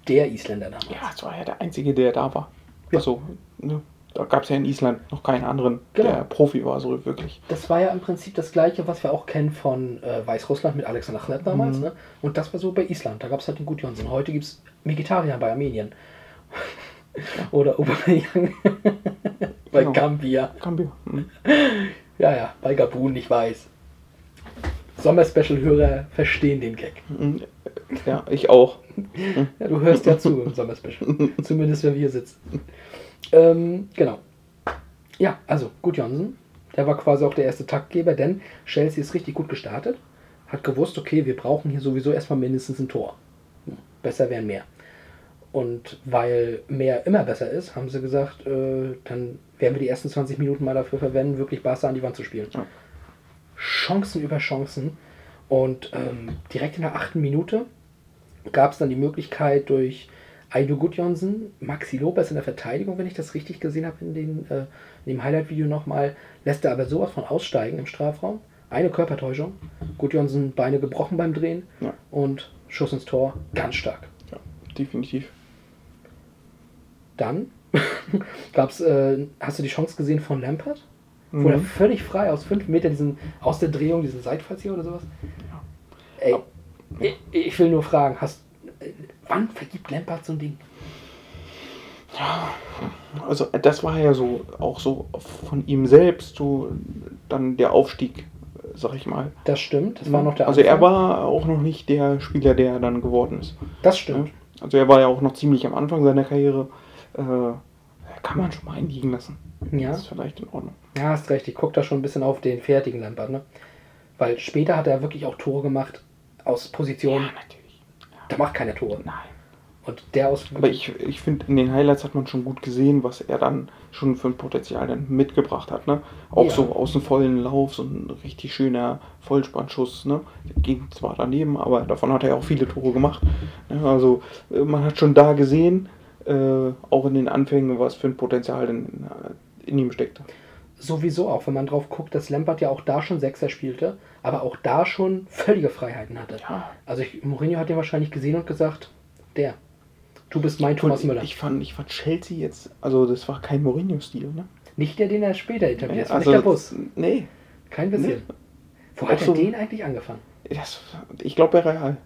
Der Isländer damals. Ja, das war ja der Einzige, der da war. Ja. Also, ne? Da gab es ja in Island noch keinen anderen, Genau. der Profi war, so wirklich. Das war ja im Prinzip das gleiche, was wir auch kennen von äh, Weißrussland mit Alexander Chnet damals. Ne? Und das war so bei Island. Da gab es halt den Gudjonsson. Heute gibt es Vegetarier bei Armenien. Oder Aubameyang bei Genau. Gambia. Gambia. Mhm. Ja, ja, bei Gabun, ich weiß. Sommerspecial-Hörer verstehen den Gag. Ja, ich auch. Ja, du hörst ja zu im Sommerspecial. Zumindest, wenn wir hier sitzen. Ähm, genau. Ja, also gut Johnson. Der war quasi auch der erste Taktgeber, denn Chelsea ist richtig gut gestartet. Hat gewusst, okay, wir brauchen hier sowieso erstmal mindestens ein Tor. Besser wären mehr. Und weil mehr immer besser ist, haben sie gesagt, äh, dann werden wir die ersten 20 Minuten mal dafür verwenden, wirklich Barca an die Wand zu spielen. Ja. Chancen über Chancen. Und ähm, direkt in der achten Minute gab es dann die Möglichkeit durch Aido Gudjonsson, Maxi Lopez in der Verteidigung, wenn ich das richtig gesehen habe in, den, äh, in dem Highlight-Video nochmal, lässt er aber sowas von aussteigen im Strafraum. Eine Körpertäuschung. Gudjonsson Beine gebrochen beim Drehen Ja. und Schuss ins Tor. Ganz stark. Ja, definitiv. Dann gab's, äh, hast du die Chance gesehen von Lampert? Wo er Mhm. völlig frei aus fünf Metern diesen, aus der Drehung, diesen Seitfallzieher oder sowas. Ey, ich, will nur fragen, hast, wann vergibt Lampert so ein Ding? Also äh, das war ja so auch so von ihm selbst so dann der Aufstieg, sag ich mal. Das stimmt, das war noch der also er war auch noch nicht der Spieler, der er dann geworden ist. Das stimmt. Also er war ja auch noch ziemlich am Anfang seiner Karriere. Äh, kann man schon mal einliegen lassen. Ja. Das ist vielleicht in Ordnung. Ja, hast recht. Ich gucke da schon ein bisschen auf den fertigen Lampard, ne? Weil später hat er wirklich auch Tore gemacht aus Positionen. natürlich. Da macht keiner Tore. Nein. Und der aus. Aber ich, ich finde, in den Highlights hat man schon gut gesehen, was er dann schon für ein Potenzial dann mitgebracht hat. Ne? Auch Ja. so aus dem vollen Lauf, so ein richtig schöner Vollspannschuss. Ne? Der ging zwar daneben, aber davon hat er ja auch viele Tore gemacht. Ne? Also äh, man hat schon da gesehen, äh, auch in den Anfängen, was für ein Potenzial denn äh, in ihm steckte. Sowieso auch, wenn man drauf guckt, dass Lampard ja auch da schon Sechser spielte, aber auch da schon völlige Freiheiten hatte. Ja. Also ich, Mourinho hat ihn wahrscheinlich gesehen und gesagt, der, du bist mein Thomas Müller. ich fand, ich fand Chelsea jetzt, also das war kein Mourinho-Stil. Ne? nicht der, den er später etabliert hat, also, nicht der Bus. Nee, Kein bisschen. nee. Wo hat er so- den eigentlich angefangen? das, ich glaube bei Real.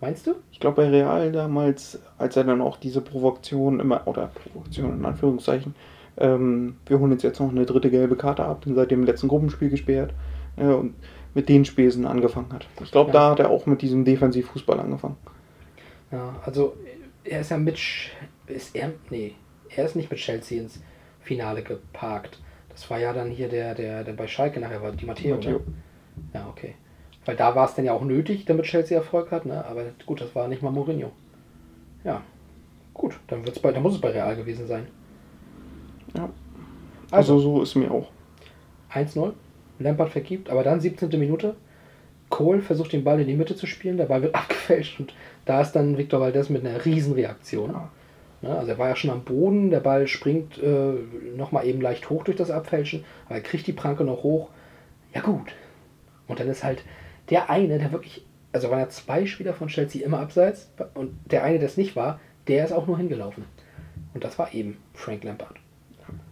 Meinst du? Ich glaube bei Real damals, als er dann auch diese Provokation immer, oder Provokation in Anführungszeichen, ähm, wir holen uns jetzt noch eine dritte gelbe Karte ab, den seit dem letzten Gruppenspiel gesperrt äh, und mit den Spesen angefangen hat. Ich glaube, Ja. da hat er auch mit diesem Defensivfußball angefangen. Ja, also er ist ja mit. Ist er. Nee, er ist nicht mit Chelsea ins Finale geparkt. Das war ja dann hier der, der, der bei Schalke nachher war, die Matteo. Matteo. Ne? Ja, okay. Weil da war es dann ja auch nötig, damit Chelsea Erfolg hat, ne? Aber gut, das war nicht mal Mourinho. Ja. Gut, dann, wird's bei, dann muss es bei Real gewesen sein. Ja. Also so ist mir auch. 1-0. Lampard vergibt, aber dann 17. Minute. Kohl versucht den Ball in die Mitte zu spielen, der Ball wird abgefälscht und da ist dann Victor Valdez mit einer Riesenreaktion. Ne, also er war ja schon am Boden, der Ball springt äh, nochmal eben leicht hoch durch das Abfälschen, aber er kriegt die Pranke noch hoch. Ja gut. Und dann ist halt der eine, der wirklich, also waren ja zwei Spieler von Chelsea immer abseits und der eine, der es nicht war, der ist auch nur hingelaufen. Und das war eben Frank Lampard.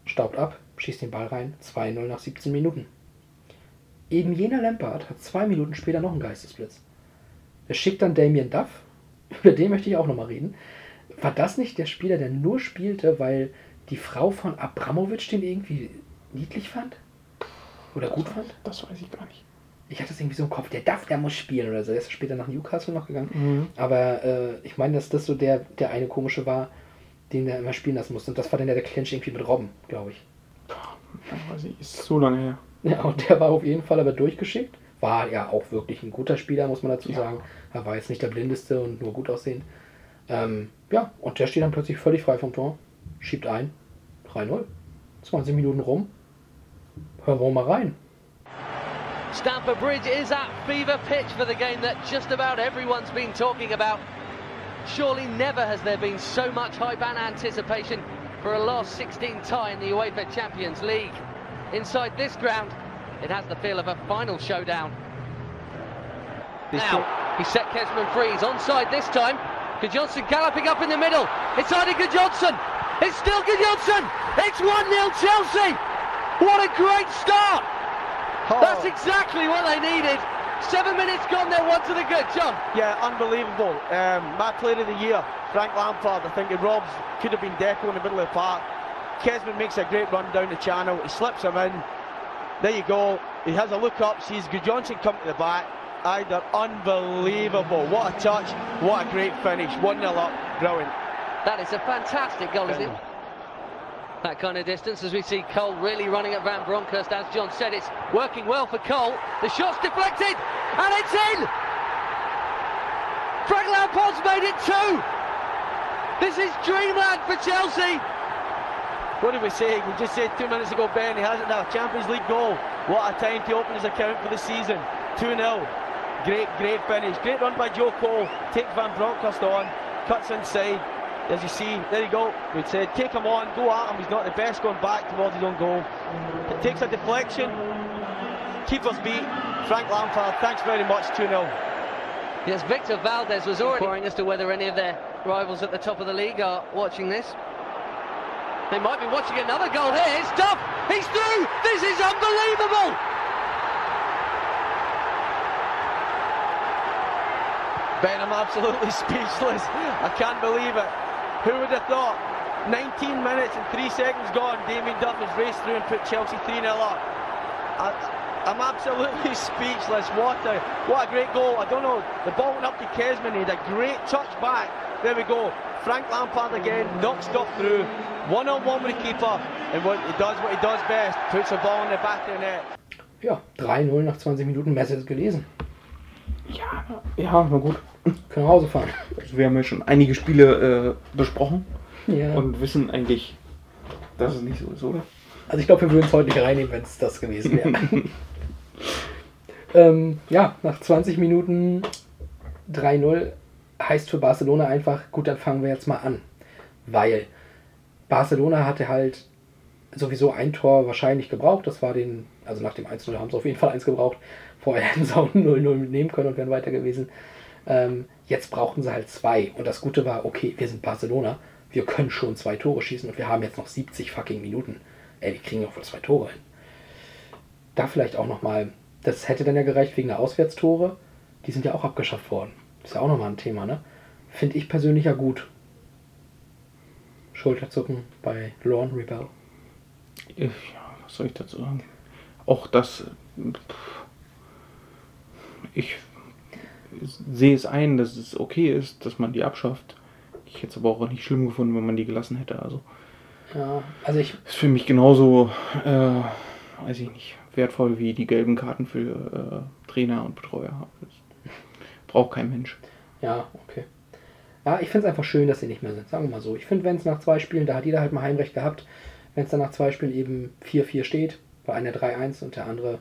Staubt ab, schießt den Ball rein, 2-0 nach 17 Minuten. Eben jener Lampard hat zwei Minuten später noch einen Geistesblitz. Er schickt dann Damien Duff, über den möchte ich auch nochmal reden. War das nicht der Spieler, der nur spielte, weil die Frau von Abramovic den irgendwie niedlich fand? Oder gut fand? Das weiß ich gar nicht. Ich hatte das irgendwie so im Kopf, der Duff, der muss spielen oder so. Er ist später nach Newcastle noch gegangen. Aber äh, ich meine, dass das so der, der eine komische war, den er immer spielen lassen musste. Und das war dann der, der Clinch irgendwie mit Robben, glaube ich. Ja, weiß ich, ist so lange her. Ja, und der war auf jeden Fall aber durchgeschickt. War ja auch wirklich ein guter Spieler, muss man dazu Ja. sagen. Er war jetzt nicht der blindeste und nur gut aussehend. Ähm, ja, und der steht dann plötzlich völlig frei vom Tor, schiebt ein, 3-0. 20 Minuten rum. Hören wir mal rein. Stamford Bridge is at fever pitch for the game that just about everyone's been talking about. Surely never has there been so much hype and anticipation for a last 16 tie in the UEFA Champions League. Inside this ground, it has the feel of a final showdown. Now, he set Kesman free. He's onside this time. Good Johnson galloping up in the middle. It's Heidegger Johnson. It's still Johnson. It's 1 0 Chelsea. What a great start. That's exactly what they needed. Seven minutes gone, they're one to the good. John. Yeah, unbelievable. Um, my player of the year, Frank Lampard. I think it Robs could have been Deco in the middle of the park. Kesman makes a great run down the channel. He slips him in. There you go. He has a look up, sees Johnson come to the back. Either unbelievable. What a touch. What a great finish. 1 0 up. Brilliant. That is a fantastic goal, isn't it? That kind of distance as we see Cole really running at Van Bronckhorst. As John said, it's working well for Cole. The shot's deflected and it's in! Frank Lampard's made it two! This is dreamland for Chelsea! What did we say? We just said two minutes ago, Ben, he has it now. Champions League goal. What a time to open his account for the season. 2 0. Great, great finish. Great run by Joe Cole. Takes Van Bronckhorst on. Cuts inside. As you see, there you go. We said, take him on, go at him. He's not the best going back towards his own goal. It takes a deflection. Keeper's beat. Frank Lampard, thanks very much. 2 0. Yes, Victor Valdez was already inquiring as to whether any of their rivals at the top of the league are watching this. They might be watching another goal here. It's Duff. He's through. This is unbelievable. Ben, I'm absolutely speechless. I can't believe it. Who would have thought? 19 minutes and 3 seconds gone, Damien Duff has raced through and put Chelsea 3 0 up. I, I'm absolutely speechless. What a, what a great goal. I don't know. The ball went up to Kesman. He had a great touch back. There we go. Frank Lampard again, knocks Duff through. One on one with the keeper. And what he does what he does best puts the ball in the back of the net. Ja, 3-0 nach 20 Minuten. Messer ist gelesen. Ja, ja, na gut. Können nach Hause fahren. Also wir haben ja schon einige Spiele äh, besprochen Ja. und wissen eigentlich, dass es nicht so ist, oder? Also ich glaube, wir würden es heute nicht reinnehmen, wenn es das gewesen wäre. ähm, ja, nach 20 Minuten 3-0 heißt für Barcelona einfach, gut, dann fangen wir jetzt mal an. Weil Barcelona hatte halt sowieso ein Tor wahrscheinlich gebraucht. Das war den, also nach dem 1-0 haben sie auf jeden Fall eins gebraucht. Vorher hätten sie auch 0-0 nehmen können und wären weiter gewesen. Ähm, jetzt brauchten sie halt zwei. Und das Gute war, okay, wir sind Barcelona. Wir können schon zwei Tore schießen und wir haben jetzt noch 70 fucking Minuten. Ey, wir kriegen auch wohl zwei Tore hin. Da vielleicht auch nochmal, das hätte dann ja gereicht wegen der Auswärtstore. Die sind ja auch abgeschafft worden. Ist ja auch nochmal ein Thema, ne? Finde ich persönlich ja gut. Schulterzucken bei Lorne Rebel. Ja, was soll ich dazu sagen? Auch das. Ich sehe es ein, dass es okay ist, dass man die abschafft. Ich hätte es aber auch nicht schlimm gefunden, wenn man die gelassen hätte. Also Ja, also ich, ist für mich genauso, äh, weiß ich nicht, wertvoll wie die gelben Karten für äh, Trainer und Betreuer. Das braucht kein Mensch. ja, okay. Ja, ich finde es einfach schön, dass sie nicht mehr sind. Sagen wir mal so. Ich finde, wenn es nach zwei Spielen, da hat jeder halt mal Heimrecht gehabt, wenn es dann nach zwei Spielen eben 4-4 steht, weil einer 3-1 und der andere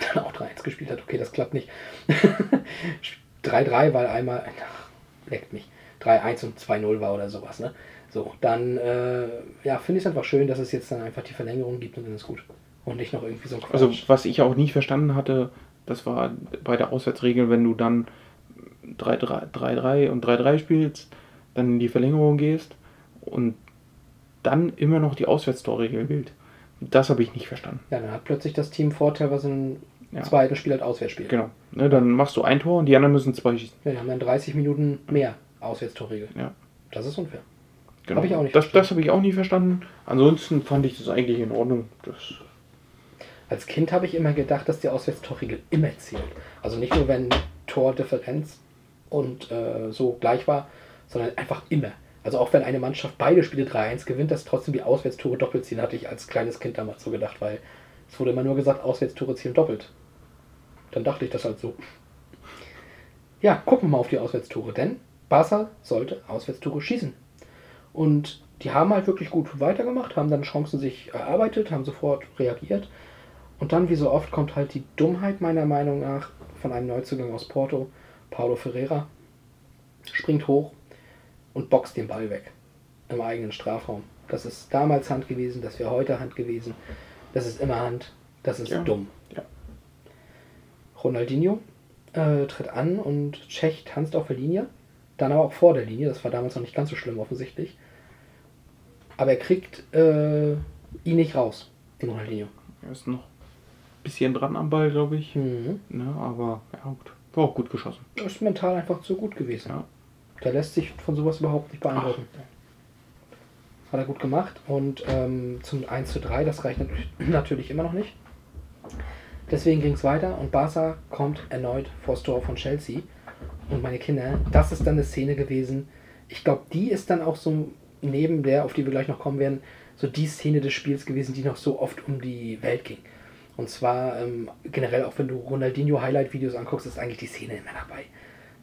dann auch 3-1 gespielt hat. Okay, das klappt nicht. 3-3, weil einmal, ach, leckt mich, 3-1 und 2-0 war oder sowas. Ne? So, dann äh, ja, finde ich es einfach schön, dass es jetzt dann einfach die Verlängerung gibt und dann ist gut. Und nicht noch irgendwie so ein Quatsch. Also, was ich auch nie verstanden hatte, das war bei der Auswärtsregel, wenn du dann 3-3 und 3-3 spielst, dann in die Verlängerung gehst und dann immer noch die Auswärtstorregel gilt. Das habe ich nicht verstanden. ja, dann hat plötzlich das Team Vorteil, was im Ja. zweiten Spiel halt auswärts spielt. Genau. Ne, dann machst du ein Tor und die anderen müssen zwei schießen. Ja, die haben dann 30 Minuten mehr Auswärtstorregel. Ja. Das ist unfair. Genau. Hab ich auch nicht das das habe ich auch nie verstanden. Ansonsten fand ich das eigentlich in Ordnung. Das, Als Kind habe ich immer gedacht, dass die Auswärtstorregel immer zählt. Also nicht nur, wenn Tordifferenz und äh, so gleich war, sondern einfach immer. Also auch wenn eine Mannschaft beide Spiele 3-1 gewinnt, dass trotzdem die Auswärtstore doppelt ziehen, hatte ich als kleines Kind damals so gedacht, weil es wurde immer nur gesagt, Auswärtstore zielen doppelt. Dann dachte ich das halt so. Ja, gucken wir mal auf die Auswärtstore, denn Barca sollte Auswärtstore schießen. Und die haben halt wirklich gut weitergemacht, haben dann Chancen sich erarbeitet, haben sofort reagiert. Und dann, wie so oft, kommt halt die Dummheit meiner Meinung nach von einem Neuzugang aus Porto, Paulo Ferreira, springt hoch und boxt den Ball weg im eigenen Strafraum. Das ist damals Hand gewesen, das wäre heute Hand gewesen. Das ist immer Hand. Das ist Ja. dumm. Ja. Ronaldinho äh, tritt an und Tschech tanzt auf der Linie. Dann aber auch vor der Linie. Das war damals noch nicht ganz so schlimm offensichtlich. Aber er kriegt äh, ihn nicht raus, den Ronaldinho. er ist noch ein bisschen dran am Ball, glaube ich. Mhm. Ne, aber ja, gut. War auch gut geschossen. Das ist mental einfach zu gut gewesen. Ja. Der lässt sich von sowas überhaupt nicht beeindrucken. Hat er gut gemacht. Und ähm, zum 1 zu 3, das reicht natürlich, immer noch nicht. Deswegen ging es weiter und Barca kommt erneut vors Tor von Chelsea. Und meine Kinder, das ist dann eine Szene gewesen. Ich glaube, die ist dann auch so neben der, auf die wir gleich noch kommen werden, so die Szene des Spiels gewesen, die noch so oft um die Welt ging. Und zwar ähm, generell auch wenn du Ronaldinho Highlight-Videos anguckst, ist eigentlich die Szene immer dabei.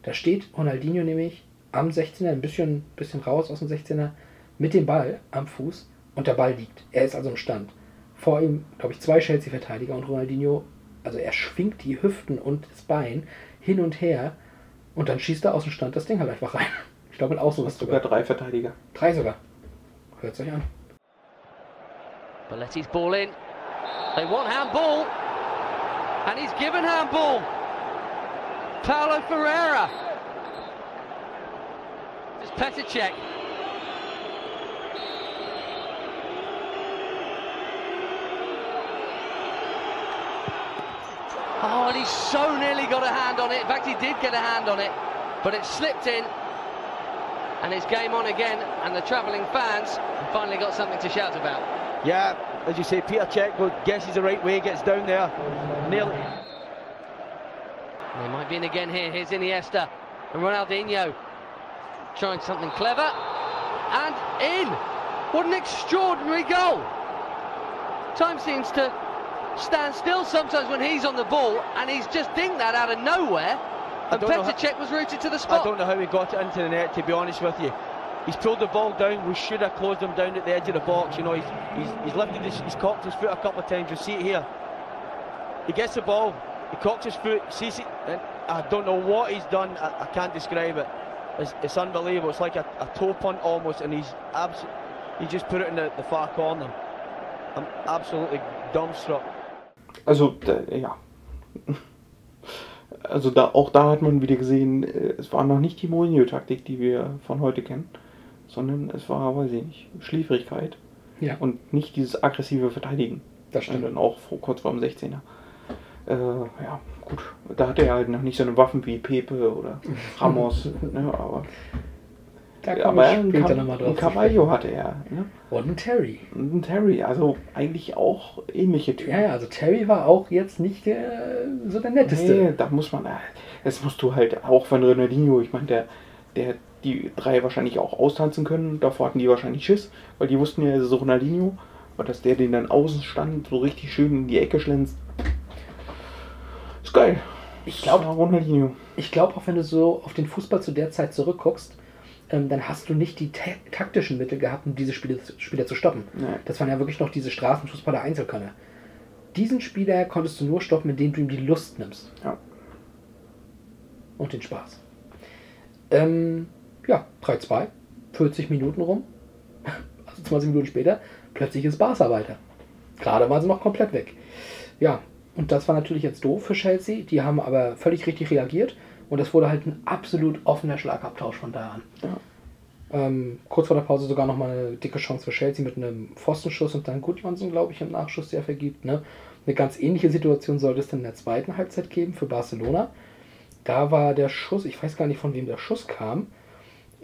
Da steht Ronaldinho nämlich am 16er, ein bisschen, bisschen raus aus dem 16er, mit dem Ball am Fuß und der Ball liegt. Er ist also im Stand. Vor ihm, glaube ich, zwei Chelsea-Verteidiger und Ronaldinho, also er schwingt die Hüften und das Bein hin und her und dann schießt er aus dem Stand das Ding halt einfach rein. Ich glaube mit Außenriss Sogar sogar. drei Verteidiger. Drei sogar. Hört euch an. Balletti's ball in. They want handball. And he's given handball. Paulo Ferreira. It's Petr Cech. Oh, and he so nearly got a hand on it. In fact, he did get a hand on it, but it slipped in. And it's game on again, and the travelling fans finally got something to shout about. Yeah, as you say, Peter Cech goes, guesses the right way, gets down there. Nearly. They might be in again here. Here's Iniesta and Ronaldinho trying something clever and in. What an extraordinary goal! Time seems to stand still sometimes when he's on the ball, and he's just dinged that out of nowhere. And Petr Cech was rooted to the spot. I don't know how he got it into the net, to be honest with you. He's pulled the ball down. We should have closed him down at the edge of the box. You know, he's he's, he's lifted his, he's cocked his foot a couple of times. You see it here. He gets the ball. He cocks his foot. Sees it. And I don't know what he's done. I, I can't describe it. It's, it's unbelievable. It's like a, a toe punt almost, and he's abs- He just put it in the, the far corner. I'm absolutely dumbstruck. Also, ja. Also da, auch da hat man wieder gesehen, äh, es war noch nicht die Mourinho-Taktik, die wir von heute kennen, sondern es war, weiß ich nicht, Schläfrigkeit Ja, und nicht dieses aggressive Verteidigen. das stimmt. Sondern auch vor, kurz vor dem 16er. Äh, ja, gut. Da hatte er halt noch nicht so eine Waffen wie Pepe oder Ramos, ne, aber, Da aber komme ich einen, später nochmal drauf. Cavallo hatte er. Ne? Und ein Terry. Und einen Terry, also eigentlich auch ähnliche Typen. Ja, ja, also Terry war auch jetzt nicht der, so der netteste. Nee, da muss man, äh, das musst du halt, auch von Ronaldinho, ich meine, der, der, die drei wahrscheinlich auch austanzen können, davor hatten die wahrscheinlich Schiss, weil die wussten ja, es ist Ronaldinho, aber dass der den dann außen stand, so richtig schön in die Ecke schlänzt, ist geil. Ich glaube, Ronaldinho. ich glaube auch, wenn du so auf den Fußball zu der Zeit zurückguckst, ähm, dann hast du nicht die ta taktischen Mittel gehabt, um diese Spiele, Spieler zu stoppen. Nee. Das waren ja wirklich noch diese Straßenfußballer Einzelkönner. Diesen Spieler konntest du nur stoppen, indem du ihm die Lust nimmst. Ja. Und den Spaß. Ähm, ja, 3-2, 40 Minuten rum, also 20 Minuten später, plötzlich ist Barca weiter. Gerade waren sie noch komplett weg. Ja, und das war natürlich jetzt doof für Chelsea. Die haben aber völlig richtig reagiert und das wurde halt ein absolut offener Schlagabtausch von da an. Ähm, kurz vor der Pause sogar nochmal eine dicke Chance für Chelsea mit einem Pfostenschuss und dann Gudjonsson, glaube ich, im Nachschuss, der vergibt. Ne? Eine ganz ähnliche Situation sollte es dann in der zweiten Halbzeit geben für Barcelona. Da war der Schuss, ich weiß gar nicht von wem der Schuss kam,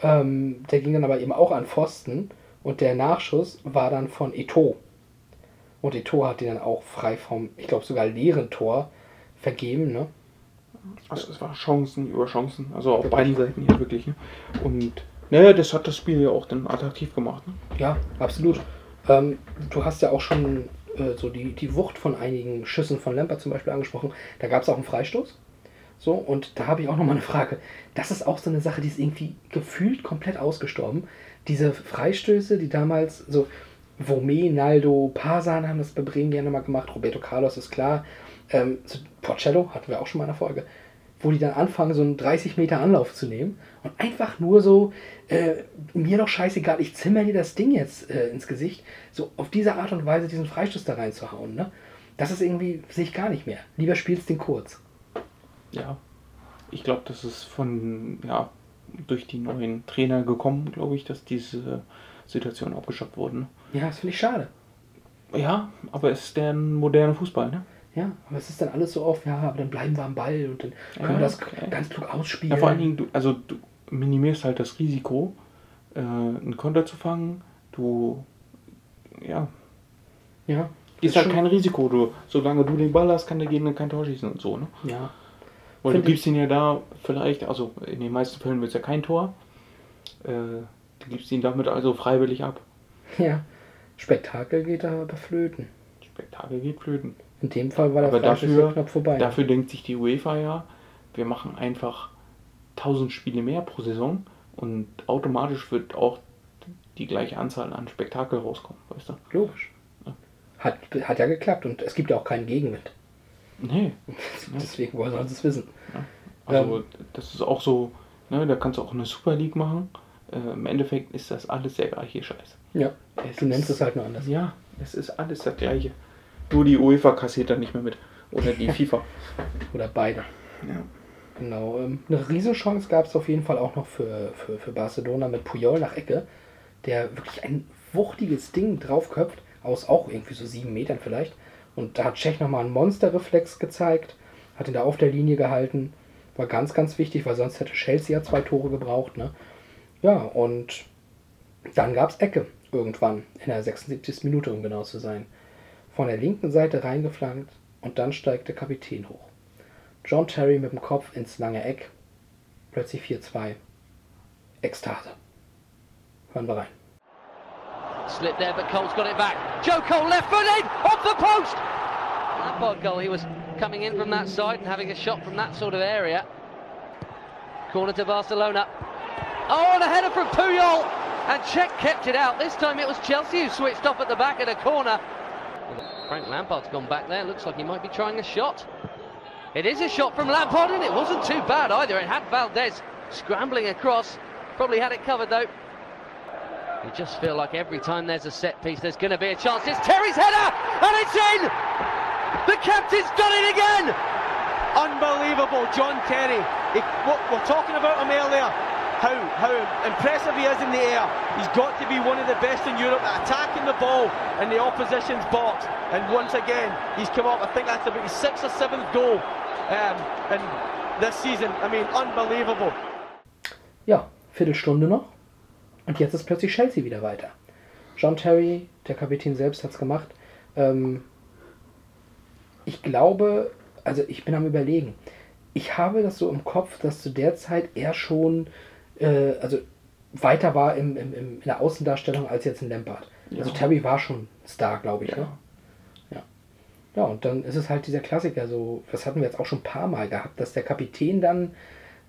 ähm, der ging dann aber eben auch an Pfosten und der Nachschuss war dann von Eto. Und Eto hat den dann auch frei vom, ich glaube sogar leeren Tor vergeben. Ne? Also es war Chancen über Chancen, also auf beiden Seiten hier wirklich. Ne? Und naja, das hat das Spiel ja auch dann attraktiv gemacht. Ne? Ja, absolut. Ähm, du hast ja auch schon äh, so die, die Wucht von einigen Schüssen von Lampert zum Beispiel angesprochen. Da gab es auch einen Freistoß. So, und da habe ich auch nochmal eine Frage. Das ist auch so eine Sache, die ist irgendwie gefühlt komplett ausgestorben. Diese Freistöße, die damals so Vomé, Naldo, Pasan haben das bei Bremen gerne mal gemacht, Roberto Carlos ist klar. Ähm, Porcello hatten wir auch schon mal in der Folge, wo die dann anfangen, so einen 30 Meter Anlauf zu nehmen und einfach nur so, äh, mir doch scheißegal, ich zimmer dir das Ding jetzt äh, ins Gesicht, so auf diese Art und Weise diesen Freistoß da reinzuhauen. Ne? Das ist irgendwie, sehe ich gar nicht mehr. Lieber spielst den kurz. Ja. Ich glaube, das ist von, ja, durch die neuen Trainer gekommen, glaube ich, dass diese Situation abgeschafft wurde. Ne? Ja, das finde ich schade. Ja, aber es ist der moderne Fußball, ne? Ja, aber es ist dann alles so oft, ja, aber dann bleiben wir am Ball und dann können Ja, wir das okay. ganz klug ausspielen. Ja, vor allen Dingen, du, also du minimierst halt das Risiko, äh, einen Konter zu fangen. Du, ja, ja, ist halt kein Risiko. Du, solange du den Ball hast, kann der Gegner kein Tor schießen und so, ne? ja, Weil du gibst ihn ja da vielleicht, also in den meisten Fällen wird es ja kein Tor. Äh, du gibst ihn damit also freiwillig ab. ja. Spektakel geht da aber flöten. Spektakel geht flöten. In dem Fall war der Aber dafür, ja knapp vorbei. dafür denkt sich die UEFA ja, wir machen einfach 1000 Spiele mehr pro Saison und automatisch wird auch die gleiche Anzahl an Spektakel rauskommen, weißt du? Logisch. Hat, hat ja geklappt und es gibt ja auch keinen Gegenwind. Nee, Deswegen wollen sie es wissen. also Ähm. das ist auch so, ne, da kannst du auch eine Super League machen. Äh, Im Endeffekt ist das alles der gleiche Scheiß. Ja. Es Du nennst ist- es halt nur anders. Ja, es ist alles das gleiche. Nur die UEFA kassiert da nicht mehr mit. Oder die FIFA. Oder beide. Ja. Genau. ähm, Eine Riesenchance gab es auf jeden Fall auch noch für, für, für Barcelona mit Puyol nach Ecke, der wirklich ein wuchtiges Ding draufköpft, aus auch irgendwie so sieben Metern vielleicht. Und da hat Tschech nochmal einen Monsterreflex gezeigt, hat ihn da auf der Linie gehalten. War ganz, ganz wichtig, weil sonst hätte Chelsea ja zwei Tore gebraucht. Ne? Ja, und dann gab es Ecke irgendwann in der 76. Minute, um genau zu sein. Von der linken Seite reingeflankt und dann steigt der Kapitän hoch. John Terry mit dem Kopf ins lange Eck. Plötzlich 4-2. Ekstase. Hören wir rein. Slip there, but Cole's got it back. Joe Cole left footed off the post. Lampard goal. He was coming in from that side and having a shot from that sort of area. Corner to Barcelona. Oh, and a header from Puyol. And Czech kept it out. This time it was Chelsea who switched off at the back of the corner. Frank Lampard's gone back there. Looks like he might be trying a shot. It is a shot from Lampard, and it wasn't too bad either. It had Valdez scrambling across. Probably had it covered though. You just feel like every time there's a set piece, there's going to be a chance. It's Terry's header, and it's in! The captain's done it again! Unbelievable, John Terry. He, what, we're talking about him earlier. How how impressive he is in the air. He's got to be one of the best in Europe at attacking the ball in the opposition's box. And once again, he's come up. I think that's about his sixth or seventh goal um, in this season. I mean, unbelievable. Ja, Viertelstunde noch. Und jetzt ist plötzlich Chelsea wieder weiter. John Terry, der Kapitän selbst, hat es gemacht. Ähm, ich glaube, also ich bin am Überlegen. Ich habe das so im Kopf, dass zu der Zeit er schon äh, also weiter war im, im, im, in der Außendarstellung als jetzt in Lampard. Also Terry war schon Star, glaube ich. Ja. Ne? Ja. ja, und dann ist es halt dieser Klassiker, so, das hatten wir jetzt auch schon ein paar Mal gehabt, dass der Kapitän dann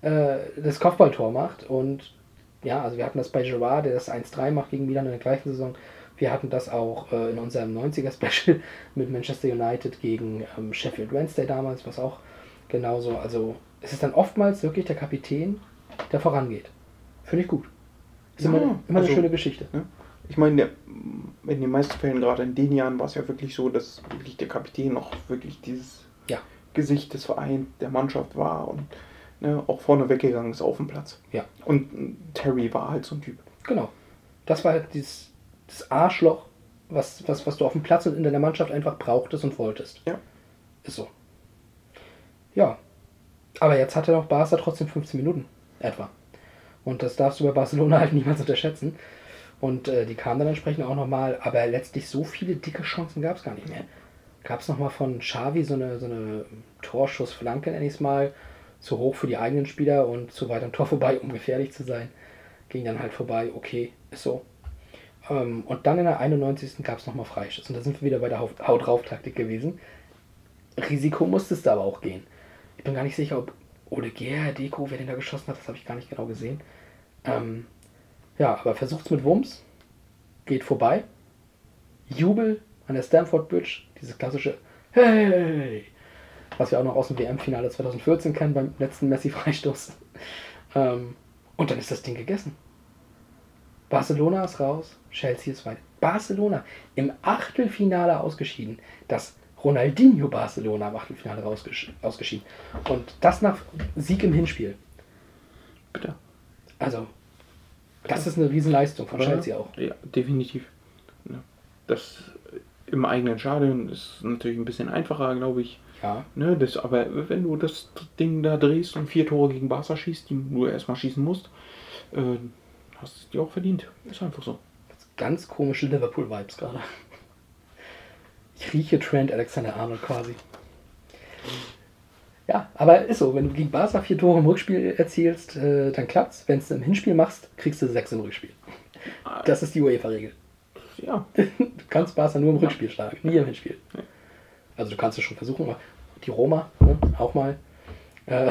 äh, das Kopfballtor macht und ja, also wir hatten das bei Gerard, der das 1-3 macht gegen Milan in der gleichen Saison. Wir hatten das auch äh, in unserem 90er-Special mit Manchester United gegen ähm, Sheffield Wednesday damals, was auch genauso. Also es ist dann oftmals wirklich der Kapitän, der vorangeht. Finde ich gut. Ist Ja, immer, immer also- eine schöne Geschichte. Ne? Ich meine, in den meisten Fällen, gerade in den Jahren, war es ja wirklich so, dass wirklich der Kapitän noch wirklich dieses Ja. Gesicht des Vereins, der Mannschaft war und ne, auch vorne weggegangen ist auf dem Platz. Ja. Und Terry war halt so ein Typ. Genau. Das war halt dieses, das Arschloch, was, was, was du auf dem Platz und in deiner Mannschaft einfach brauchtest und wolltest. Ja. Ist so. Ja. Aber jetzt hatte noch Barca trotzdem 15 Minuten etwa. Und das darfst du bei Barcelona halt niemals unterschätzen. Und äh, die kamen dann entsprechend auch nochmal, aber letztlich so viele dicke Chancen gab es gar nicht mehr. Gab es nochmal von Xavi so eine, so eine Torschussflanke, nenne ich es mal, zu hoch für die eigenen Spieler und zu weit am Tor vorbei, um gefährlich zu sein. Ging dann halt vorbei, okay, ist so. Ähm, und dann in der 91. gab es nochmal Freischuss. Und da sind wir wieder bei der Haut- Haut-Drauf-Taktik gewesen. Risiko musstest du aber auch gehen. Ich bin gar nicht sicher, ob Ole Gehr, Deko, wer den da geschossen hat, das habe ich gar nicht genau gesehen. Ähm, ja, aber versucht's mit Wumms. Geht vorbei. Jubel an der Stamford Bridge. Dieses klassische Hey! Was wir auch noch aus dem WM-Finale 2014 kennen beim letzten Messi-Freistoß. Ähm, und dann ist das Ding gegessen. Barcelona ist raus, Chelsea ist weiter. Barcelona im Achtelfinale ausgeschieden. Das Ronaldinho Barcelona im Achtelfinale rausgesch- ausgeschieden. Und das nach Sieg im Hinspiel. Bitte. Also, das ist eine Riesenleistung von Chelsea auch. Ja, definitiv. Das im eigenen Stadion ist natürlich ein bisschen einfacher, glaube ich. Ja. Ne, das, aber wenn du das Ding da drehst und vier Tore gegen Barca schießt, die du erstmal schießen musst, äh, hast du es dir auch verdient. Ist einfach so. Ganz komische Liverpool-Vibes gerade. Ich rieche Trent Alexander-Arnold quasi. Ja, aber ist so, wenn du gegen Barca vier Tore im Rückspiel erzielst, äh, dann klappt's. Wenn du im Hinspiel machst, kriegst du sechs im Rückspiel. Das ist die UEFA-Regel. Ja, Du kannst Barca nur im Rückspiel schlagen, nie im Hinspiel. Also du kannst es schon versuchen, aber die Roma ne, auch mal. Äh,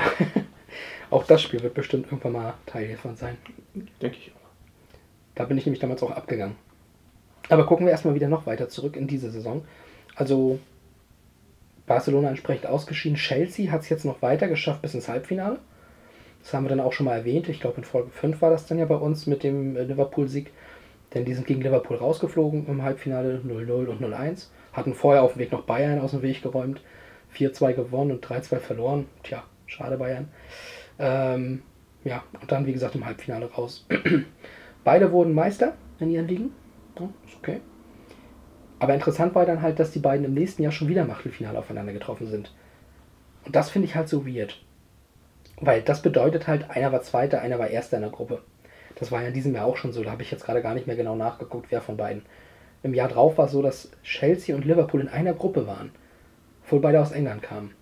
auch das Spiel wird bestimmt irgendwann mal Teil hiervon sein. denke ich auch. Da bin ich nämlich damals auch abgegangen. Aber gucken wir erstmal wieder noch weiter zurück in diese Saison. Also Barcelona entsprechend ausgeschieden. Chelsea hat es jetzt noch weiter geschafft bis ins Halbfinale. Das haben wir dann auch schon mal erwähnt. Ich glaube, in Folge 5 war das dann ja bei uns mit dem äh, Liverpool-Sieg. Denn die sind gegen Liverpool rausgeflogen im Halbfinale 0-0 und 0-1. Hatten vorher auf dem Weg noch Bayern aus dem Weg geräumt. 4-2 gewonnen und 3-2 verloren. Tja, schade Bayern. Ähm, ja, und dann wie gesagt im Halbfinale raus. Beide wurden Meister in ihren Ligen. Ja, ist okay. Aber interessant war dann halt, dass die beiden im nächsten Jahr schon wieder im Achtelfinale aufeinander getroffen sind. Und das finde ich halt so weird. Weil das bedeutet halt, einer war Zweiter, einer war Erster in der Gruppe. Das war ja in diesem Jahr auch schon so. Da habe ich jetzt gerade gar nicht mehr genau nachgeguckt, wer von beiden. Im Jahr drauf war es so, dass Chelsea und Liverpool in einer Gruppe waren. Obwohl beide aus England kamen.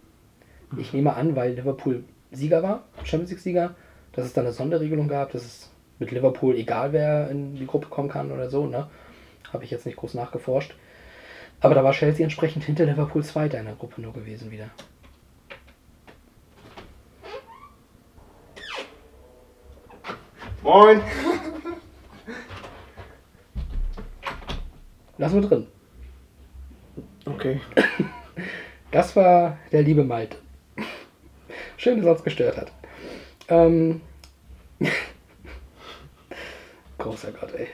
Ich nehme an, weil Liverpool Sieger war, Champions League-Sieger, dass es da eine Sonderregelung gab, dass es mit Liverpool egal wer in die Gruppe kommen kann oder so, ne? Habe ich jetzt nicht groß nachgeforscht. Aber da war Chelsea entsprechend hinter Liverpool Zweiter in der Gruppe nur gewesen wieder. Moin! Lassen wir drin. Okay. Das war der liebe Malte. Schön, dass er uns gestört hat. Ähm. Großer Gott, ey.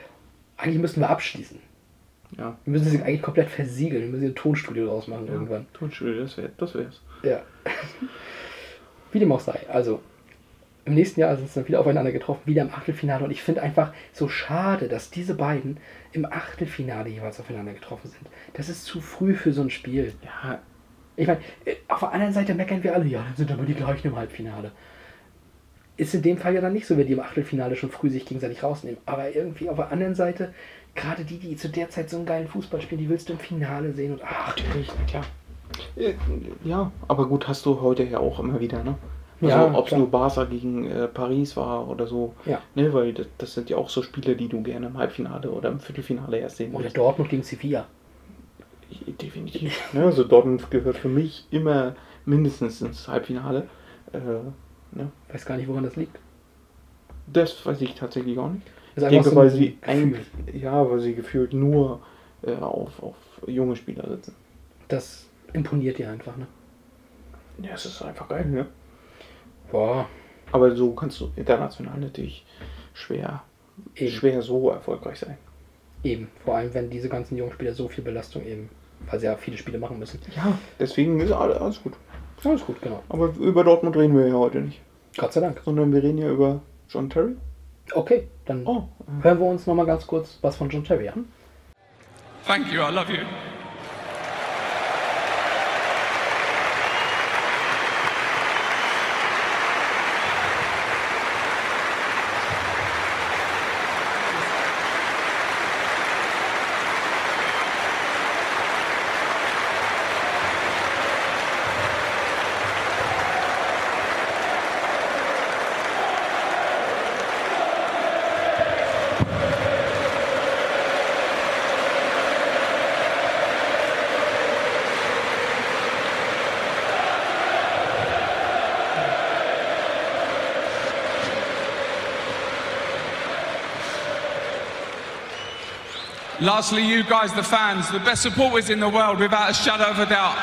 Eigentlich müssten wir abschließen. Ja. Wir müssen sie eigentlich komplett versiegeln. Wir müssen ein Tonstudio draus machen irgendwann. Tonstudio, das, wär, das wär's. Ja. Wie dem auch sei. Also, im nächsten Jahr sind sie dann wieder aufeinander getroffen, wieder im Achtelfinale. Und ich finde einfach so schade, dass diese beiden im Achtelfinale jeweils aufeinander getroffen sind. Das ist zu früh für so ein Spiel. Ja, Ich meine, äh, auf der anderen Seite meckern wir alle, ja, dann sind aber die gleichen im Halbfinale. Ist in dem Fall ja dann nicht so, wenn die im Achtelfinale schon früh sich gegenseitig rausnehmen. Aber irgendwie auf der anderen Seite, gerade die, die zu der Zeit so einen geilen Fußball spielen, die willst du im Finale sehen und ach, natürlich, na klar. Äh, Ja, aber gut, hast du heute ja auch immer wieder, ne? Also, Ja, ob es nur Barca gegen äh, Paris war oder so. Ja. Ne, weil das, das sind ja auch so Spiele, die du gerne im Halbfinale oder im Viertelfinale erst sehen oder. Dortmund gegen Sevilla. Definitiv. ne, also Dortmund gehört für mich immer mindestens ins Halbfinale. Äh, ne? Weiß gar nicht, woran das liegt. Das weiß ich tatsächlich auch nicht. Das ist Ich denke, so weil sie Gefühl. ja, weil sie gefühlt nur äh, auf, auf junge Spieler sitzen. Das imponiert dir einfach, ne? Ja, es ist einfach geil, ne? Boah, Aber so kannst du international natürlich schwer, eben. schwer so erfolgreich sein. Eben. Vor allem, wenn diese ganzen jungen Spieler so viel Belastung eben, weil sie ja viele Spiele machen müssen. Ja, deswegen ist alles, alles gut. Alles gut, genau. Aber über Dortmund reden wir ja heute nicht. Gott sei Dank. Sondern wir reden ja über John Terry. Okay, dann Oh, hören wir uns nochmal ganz kurz was von John Terry an. Thank you. I love you. Lastly, you guys, the fans, the best supporters in the world, without a shadow of a doubt.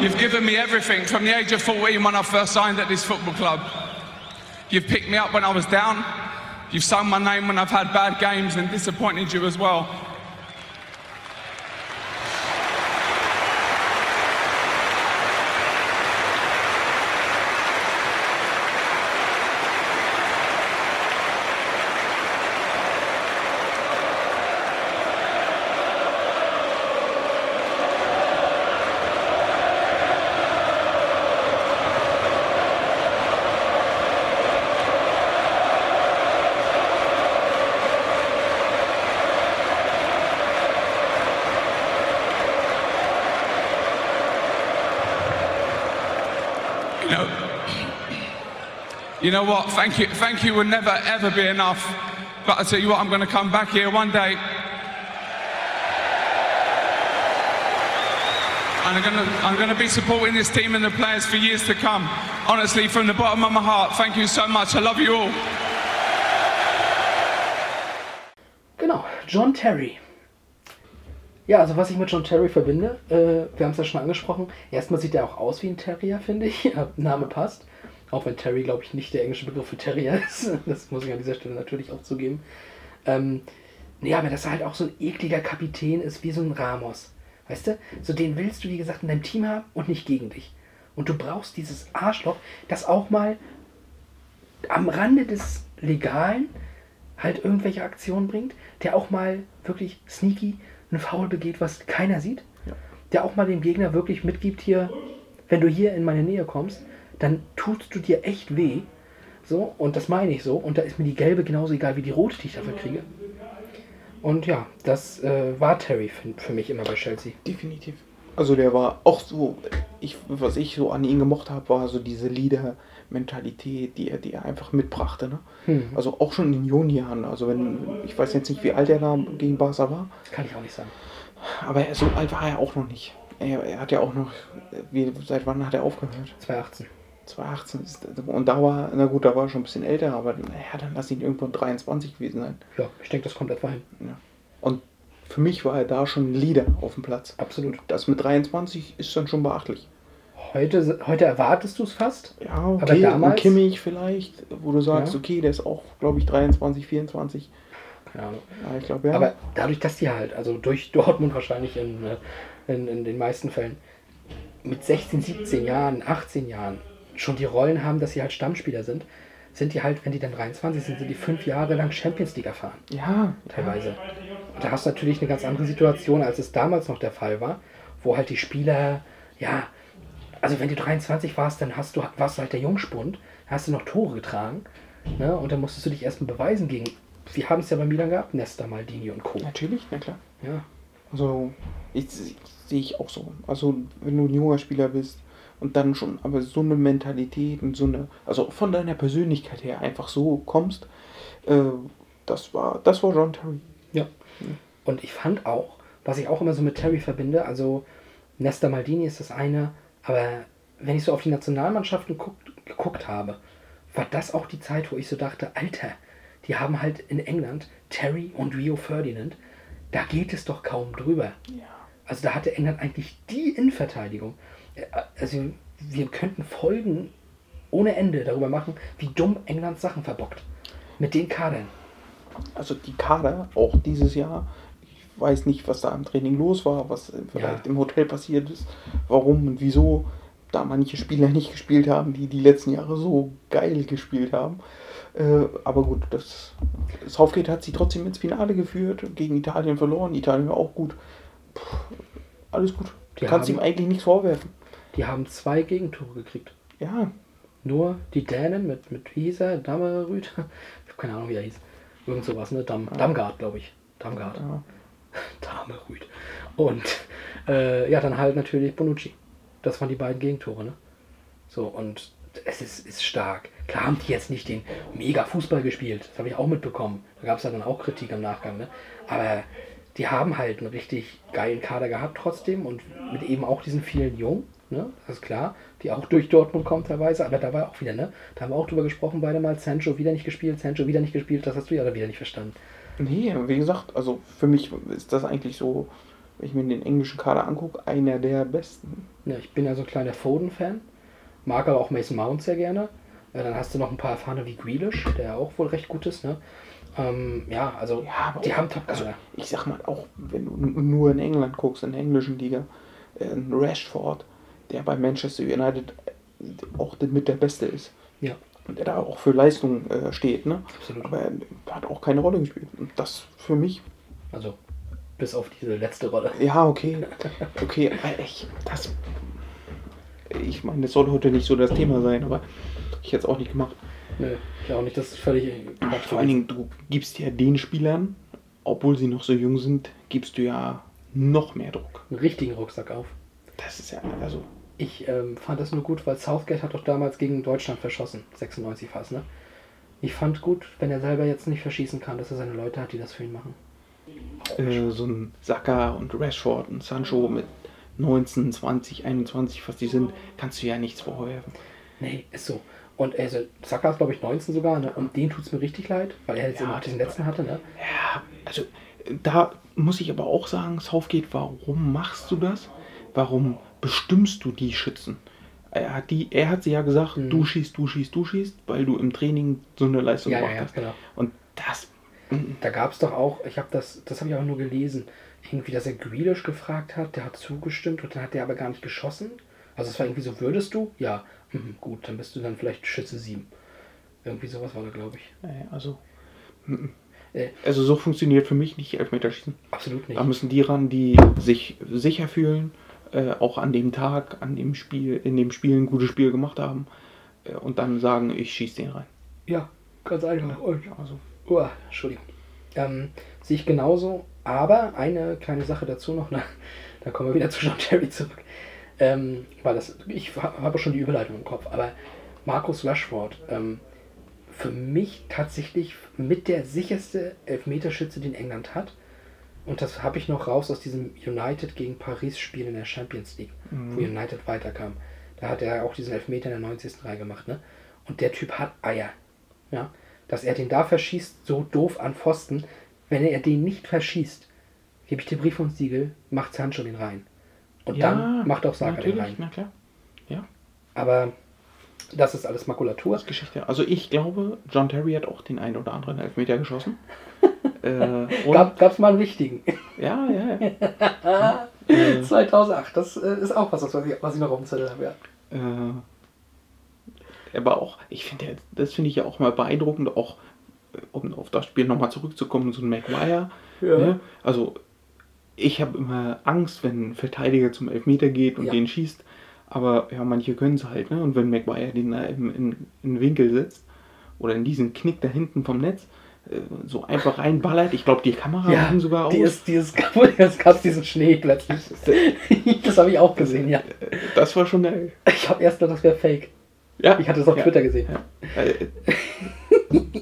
You've given me everything from the age of 14 when I first signed at this football club. You've picked me up when I was down. You've sung my name when I've had bad games and disappointed you as well. You know what? Thank you, thank you will never ever be enough. But I tell you what, I'm going to come back here one day, and I'm going to I'm going be supporting this team and the players for years to come. Honestly, from the bottom of my heart, thank you so much. I love you all. Genau, John Terry. Ja, also was ich mit John Terry verbinde, äh, wir haben es ja schon angesprochen. Erstmal sieht er auch aus wie ein Terrier, finde ich. Name passt. Auch wenn Terry, glaube ich, nicht der englische Begriff für Terrier ist. Das muss ich an dieser Stelle natürlich auch zugeben. Ähm, ja, aber dass er halt auch so ein ekliger Kapitän ist, wie so ein Ramos. Weißt du? So den willst du, wie gesagt, in deinem Team haben und nicht gegen dich. Und du brauchst dieses Arschloch, das auch mal am Rande des Legalen halt irgendwelche Aktionen bringt, der auch mal wirklich sneaky einen Foul begeht, was keiner sieht, der auch mal dem Gegner wirklich mitgibt hier, wenn du hier in meine Nähe kommst, dann tust du dir echt weh. So, und das meine ich so. Und da ist mir die gelbe genauso egal wie die rote, die ich dafür kriege. Und ja, das äh, war Terry für, für mich immer bei Chelsea. Definitiv. Also der war auch so, ich, was ich so an ihn gemocht habe, war so diese Leader-Mentalität, die er, die er einfach mitbrachte. Ne? Hm. Also auch schon in jungen Jahren. Also wenn, ich weiß jetzt nicht, wie alt er da gegen Barca war, Kann ich auch nicht sagen. aber so alt war er auch noch nicht. Er, er hat ja auch noch, wie, seit wann hat er aufgehört? 2018. 2018. Ist, und da war, na gut, da war er schon ein bisschen älter, aber naja, dann lass ihn irgendwo 23 gewesen sein. Ja, ich denke, das kommt etwa hin. Ja. Und für mich war er da schon ein Leader auf dem Platz. Absolut. Das mit 23 ist dann schon beachtlich. Heute, heute erwartest du es fast. Ja, Aber okay, damals- ein Kimmich vielleicht, wo du sagst, Ja. okay, der ist auch, glaube ich, 23, 24. Keine Ahnung. Ja, ich glaube, ja. Aber dadurch, dass die halt, also durch Dortmund wahrscheinlich in, äh, in, in den meisten Fällen, mit 16, 17 Jahren, 18 Jahren schon die Rollen haben, dass sie halt Stammspieler sind, sind die halt, wenn die dann 23 sind, sind die fünf Jahre lang Champions League erfahren. ja, Teilweise. Und da hast du natürlich eine ganz andere Situation, als es damals noch der Fall war, wo halt die Spieler, ja, also wenn du 23 warst, dann hast du, warst du halt der Jungspund, hast du noch Tore getragen, ne? und dann musstest du dich erstmal beweisen gegen, wir haben es ja bei Milan gehabt, Nesta, Maldini und Co. natürlich, na klar. Ja, Also, ich, ich, sehe ich auch so. Also, wenn du ein junger Spieler bist und dann schon aber so eine Mentalität und so eine, also von deiner Persönlichkeit her einfach so kommst, äh, das war, das war John Terry. Ja. Und ich fand auch, was ich auch immer so mit Terry verbinde, also Nesta Maldini ist das eine, aber wenn ich so auf die Nationalmannschaften guck, geguckt habe, war das auch die Zeit, wo ich so dachte, Alter, die haben halt in England Terry und Rio Ferdinand, da geht es doch kaum drüber. Also da hatte England eigentlich die Innenverteidigung. Also wir könnten Folgen ohne Ende darüber machen, wie dumm England Sachen verbockt. Mit den Kadern. Also die Kader, auch dieses Jahr, ich weiß nicht, was da im Training los war, was vielleicht Ja. im Hotel passiert ist, warum und wieso da manche Spieler nicht gespielt haben, die die letzten Jahre so geil gespielt haben. Äh, aber gut, das Southgate hat sie trotzdem ins Finale geführt, gegen Italien verloren, Italien war auch gut. Puh, alles gut. Du kannst ihm eigentlich nichts vorwerfen. Die haben zwei Gegentore gekriegt. Ja, Nur die Dänen mit, mit wie hieß er? Dammerrüd? Ich habe keine Ahnung, wie er hieß. Irgend sowas, ne? Dam, Damgard, glaube ich. Damgard. Ja. Damerrüd. Und äh, ja, dann halt natürlich Bonucci. Das waren die beiden Gegentore, ne? So, und es ist, ist stark. Klar haben die jetzt nicht den mega Fußball gespielt. Das habe ich auch mitbekommen. Da gab es ja dann auch Kritik im Nachgang, ne? Aber die haben halt einen richtig geilen Kader gehabt trotzdem und mit eben auch diesen vielen Jungen, ne? Das ist klar, die auch durch Dortmund kommen teilweise, aber da war auch wieder, ne? Da haben wir auch drüber gesprochen, beide mal, Sancho wieder nicht gespielt, Sancho wieder nicht gespielt, das hast du ja wieder nicht verstanden. Nee, wie gesagt, also für mich ist das eigentlich so, wenn ich mir den englischen Kader angucke, einer der besten. Ja, ich bin ja so ein kleiner Foden-Fan, mag aber auch Mason Mount sehr gerne. Äh, dann hast du noch ein paar Erfahrene wie Grealish, der auch wohl recht gut ist, ne? Ähm, ja, also Ja, die auch- haben top also, ich sag mal, auch wenn du nur in England guckst, in der englischen Liga, äh, ein Rashford, der bei Manchester United äh, auch mit der Beste ist. Ja, Und der da auch für Leistung äh, steht, ne? Absolut. Aber er hat auch keine Rolle gespielt. Und das für mich, also bis auf diese letzte Rolle. ja, okay. Okay, ich, das. Ich meine, das soll heute nicht so das Thema sein, aber ich hätte es auch nicht gemacht. Nö, ich auch nicht, das ist völlig Vor allen Dingen, du gibst ja den Spielern, obwohl sie noch so jung sind, gibst du ja noch mehr Druck. einen richtigen Rucksack auf. Das ist ja, also, Ich ähm, fand das nur gut, weil Southgate hat doch damals gegen Deutschland verschossen, 96 fast, ne? Ich fand gut, wenn er selber jetzt nicht verschießen kann, dass er seine Leute hat, die das für ihn machen. äh, so ein Saka und Rashford und Sancho mit 19, 20, 21, was die sind, kannst du ja nichts vorwerfen. Nee, ist so. Und also, Saka ist, glaube ich, 19 sogar, ne? Und den tut es mir richtig leid, weil er jetzt Ja, immer diesen letzten hatte, ne? Ja, also äh, da muss ich aber auch sagen, Southgate, warum machst du das? Warum bestimmst du die Schützen? Er hat, die, er hat sie ja gesagt, Mhm. du schießt, du schießt, du schießt, weil du im Training so eine Leistung Ja, ja, gemacht ja, hast. genau. Und das, mm, Da gab es doch auch, ich habe das, das habe ich aber nur gelesen, irgendwie, dass er Grealish gefragt hat, der hat zugestimmt und dann hat der aber gar nicht geschossen. Also es war irgendwie so, würdest du? Ja, mhm, gut, dann bist du dann vielleicht Schütze 7. Irgendwie sowas war da, glaube ich. also, mm, Äh, also so funktioniert für mich nicht Elfmeterschießen. absolut nicht. Da müssen die ran, die sich sicher fühlen, äh, auch an dem Tag, an dem Spiel, in dem Spiel ein gutes Spiel gemacht haben äh, und dann sagen, ich schieße den rein. Ja, ganz einfach. Und, Also, oh, Entschuldigung. Ähm, sehe ich genauso, aber eine kleine Sache dazu noch, ne? da kommen wir wieder zu John Terry zurück. Ähm, weil das, ich ha- habe schon die Überleitung im Kopf, aber Markus Rashford, ähm, für mich tatsächlich mit der sicherste Elfmeterschütze, den England hat. Und das habe ich noch raus aus diesem United gegen Paris Spiel in der Champions League, wo United weiterkam. Da hat er auch diesen Elfmeter in der 90. Reihe gemacht, ne? Und der Typ hat Eier. Ja? Dass er den da verschießt, so doof an Pfosten. Wenn er den nicht verschießt, gebe ich dir Brief und Siegel, macht Sancho den rein. Und dann macht auch Saka den rein. na klar. Ja, Aber das ist alles Makulatur. das ist Geschichte. Also ich glaube, John Terry hat auch den einen oder anderen Elfmeter geschossen. äh, Gab es mal einen wichtigen. ja, ja, ja. 2008, das äh, ist auch was, was ich, was ich noch auf dem Zettel habe. Ja. Äh, aber auch, ich finde, das finde ich ja auch mal beeindruckend, auch äh, um auf das Spiel nochmal zurückzukommen, so ein Maguire. Ja. Ne? Also, ich habe immer Angst, wenn ein Verteidiger zum Elfmeter geht und Ja. den schießt. Aber ja, manche können es halt. Ne? Und wenn Maguire den da im, in, in den Winkel setzt oder in diesen Knick da hinten vom Netz, äh, so einfach reinballert, ich glaube, die Kamera Ja, ging sogar aus. die ist, die ist, jetzt gab es diesen Schnee plötzlich. das habe ich auch gesehen, ja. das war schon geil. Ich habe erst gedacht, das wäre fake. Ja, Ich hatte es auf ja. Twitter gesehen. Ja. Äh,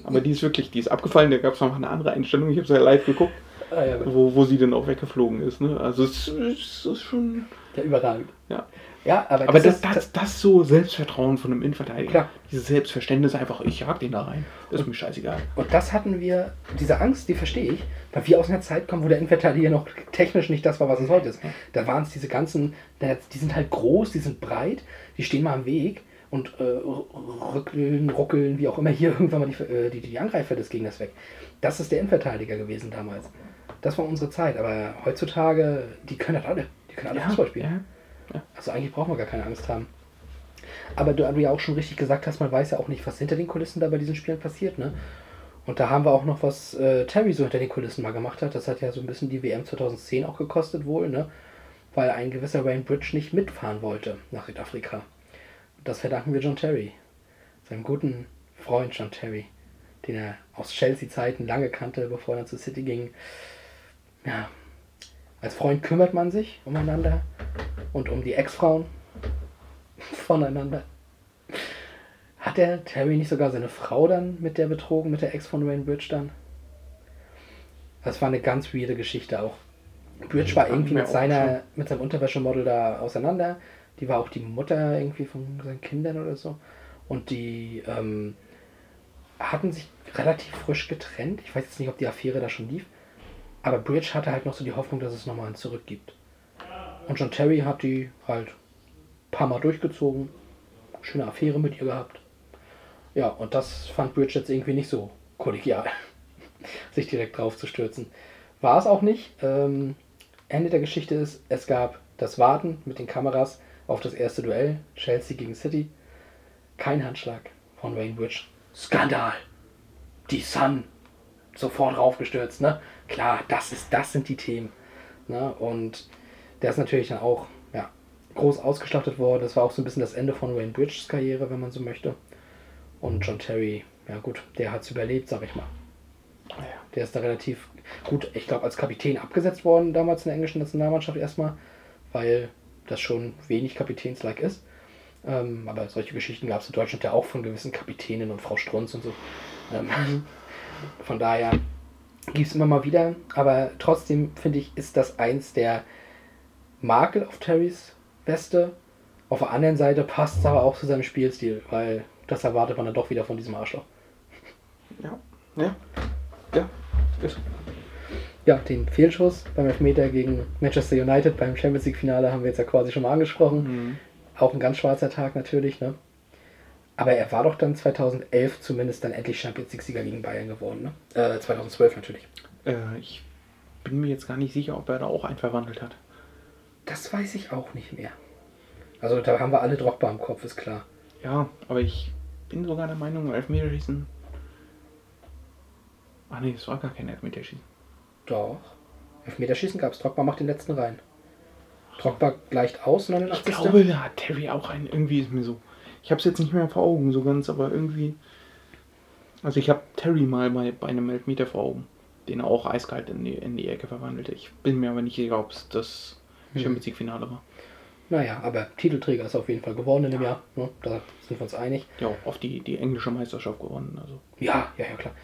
Aber die ist wirklich, die ist abgefallen. Da gab es noch eine andere Einstellung. Ich habe es ja live geguckt. Ah, ja, wo, wo sie dann auch weggeflogen ist. Ne? Also es, es ist schon. ja, überragend. Ja. Ja, aber, Aber das, das, ist, das, das so Selbstvertrauen von einem Innenverteidiger. Klar. Dieses Selbstverständnis einfach, ich jag den da rein. Ist mir scheißegal. Und das hatten wir, diese Angst, die verstehe ich, weil wir aus einer Zeit kommen, wo der Innenverteidiger noch technisch nicht das war, was es heute ist. Da waren es diese ganzen, die sind halt groß, die sind breit, die stehen mal am Weg und äh, rückeln, ruckeln, wie auch immer, hier irgendwann mal die, äh, die, die Angreifer des Gegners weg. Das ist der Innenverteidiger gewesen damals. Das war unsere Zeit, aber heutzutage, die können das alle. Die können alle Fußball spielen. Also eigentlich braucht man gar keine Angst haben. Aber du, du ja auch schon richtig gesagt hast, man weiß ja auch nicht, was hinter den Kulissen da bei diesen Spielen passiert, ne? Und da haben wir auch noch, was äh, Terry so hinter den Kulissen mal gemacht hat. Das hat ja so ein bisschen die WM 2010 auch gekostet wohl, ne? Weil ein gewisser Wayne Bridge nicht mitfahren wollte nach Südafrika. Das verdanken wir John Terry. Seinem guten Freund John Terry, den er aus Chelsea-Zeiten lange kannte, bevor er zu City ging. Ja, als Freund kümmert man sich umeinander und um die Ex-Frauen voneinander. Hat der Terry nicht sogar seine Frau dann mit der betrogen, mit der Ex von Wayne Bridge dann? Das war eine ganz weirde Geschichte auch. Bridge war irgendwie mit, seiner, mit seinem Unterwäschemodel da auseinander. Die war auch die Mutter irgendwie von seinen Kindern oder so. Und die ähm, hatten sich relativ frisch getrennt. Ich weiß jetzt nicht, ob die Affäre da schon lief. Aber Bridge hatte halt noch so die Hoffnung, dass es nochmal ein Zurück gibt. Und John Terry hat die halt ein paar Mal durchgezogen. Schöne Affäre mit ihr gehabt. Ja, und das fand Bridge jetzt irgendwie nicht so kollegial, sich direkt drauf zu stürzen. War es auch nicht. Ähm, Ende der Geschichte ist, es gab das Warten mit den Kameras auf das erste Duell, Chelsea gegen City. Kein Handschlag von Wayne Bridge. Skandal! Die Sun sofort raufgestürzt, ne? Klar, das ist, das sind die Themen. Ne? Und der ist natürlich dann auch ja, groß ausgestattet worden. Das war auch so ein bisschen das Ende von Wayne Bridges Karriere, wenn man so möchte. Und John Terry, ja gut, der hat es überlebt, sag ich mal. Der ist da relativ gut, ich glaube, als Kapitän abgesetzt worden damals in der englischen Nationalmannschaft erstmal, weil das schon wenig Kapitänslike ist. Ähm, aber solche Geschichten gab es in Deutschland ja auch von gewissen Kapitänen und Frau Strunz und so. Ähm, von daher gibt es immer mal wieder. Aber trotzdem finde ich, ist das eins der Makel auf Terrys Weste. Auf der anderen Seite passt es aber auch zu seinem Spielstil, weil das erwartet man dann doch wieder von diesem Arschloch. Ja. Ja. Ja. Ist. Ja, den Fehlschuss beim Elfmeter gegen Manchester United beim Champions League Finale haben wir jetzt ja quasi schon mal angesprochen. Mhm. Auch ein ganz schwarzer Tag natürlich, ne? Aber er war doch dann 2011 zumindest dann endlich Champions League Sieger gegen Bayern geworden, ne? Äh, 2012 natürlich. Äh, ich bin mir jetzt gar nicht sicher, ob er da auch einen verwandelt hat. Das weiß ich auch nicht mehr. Also da haben wir alle Drogba im Kopf, ist klar. Ja, aber ich bin sogar der Meinung, Elfmeterschießen. Ach nee, es war gar kein Elfmeterschießen. Doch. Elfmeterschießen gab es. Drogba macht den letzten rein. Drogba gleicht aus, Ich 89. glaube, da hat Terry auch einen. Irgendwie ist mir so. Ich habe es jetzt nicht mehr vor Augen, so ganz, aber irgendwie. Also ich habe Terry mal bei, bei einem Elfmeter vor Augen, den er auch eiskalt in die, in die Ecke verwandelte. Ich bin mir aber nicht sicher, ob es das Champions League Finale war. Naja, aber Titelträger ist auf jeden Fall geworden in dem Jahr. Ne? Da sind wir uns einig. Ja, auch auf die, die englische Meisterschaft gewonnen. Also. Ja, ja, ja, klar.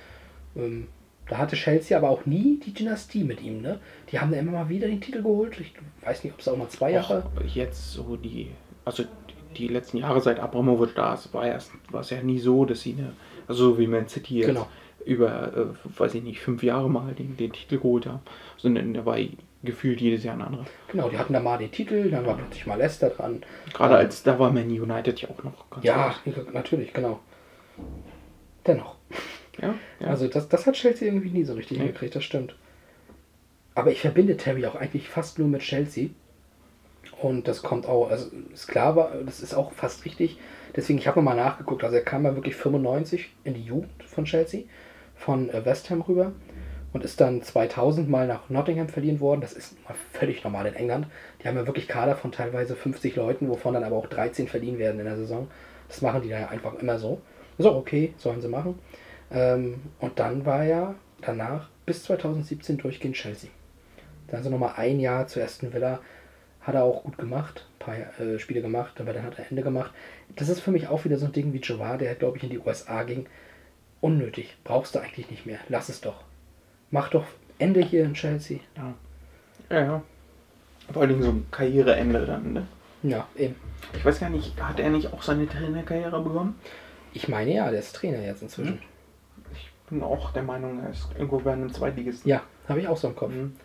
Ähm, da hatte Chelsea aber auch nie die Dynastie mit ihm, ne? Die haben da immer mal wieder den Titel geholt. Ich weiß nicht, ob es auch mal zwei Jahre. Auch jetzt so die, also die, letzten Jahre seit Abramovic da ist, war erst, war es ja nie so, dass sie eine, also so wie Man City jetzt Genau. über, äh, weiß ich nicht, fünf Jahre mal den, den Titel geholt haben, sondern da war gefühlt jedes Jahr ein anderer. Genau, die hatten da mal den Titel, dann war plötzlich mal Leicester dran. Gerade Ähm, als, da war Man United ja auch noch ganz Ja, groß. natürlich, genau. Dennoch. ja, ja. Also das, das hat Chelsea irgendwie nie so richtig Nee. hingekriegt, das stimmt. Aber ich verbinde Terry auch eigentlich fast nur mit Chelsea. Und das kommt auch, also ist klar, das ist auch fast richtig. Deswegen, ich habe mal nachgeguckt. Also er kam ja wirklich 95 in die Jugend von Chelsea, von äh, West Ham rüber und ist dann 2000 mal nach Nottingham verliehen worden. Das ist völlig normal in England. Die haben ja wirklich Kader von teilweise 50 Leuten, wovon dann aber auch 13 verliehen werden in der Saison. Das machen die da ja einfach immer so. So, okay, sollen sie machen. Ähm, und dann war er danach bis 2017 durchgehend Chelsea. Dann so nochmal ein Jahr zu Aston Villa. Hat er auch gut gemacht, ein paar äh, Spiele gemacht, aber dann hat er Ende gemacht. Das ist für mich auch wieder so ein Ding wie Jovar, der glaube ich in die USA ging. Unnötig, brauchst du eigentlich nicht mehr. Lass es doch. Mach doch Ende hier in Chelsea. Ja, Ja, ja. Vor allen Dingen so ein Karriereende dann, ne? ja eben. Ich weiß gar nicht, hat er nicht auch seine Trainerkarriere begonnen? Ich meine ja, der ist Trainer jetzt inzwischen. Ich bin auch der Meinung, er ist irgendwo bei einem Zweitligisten. Ja, habe ich auch so im Kopf. Mhm.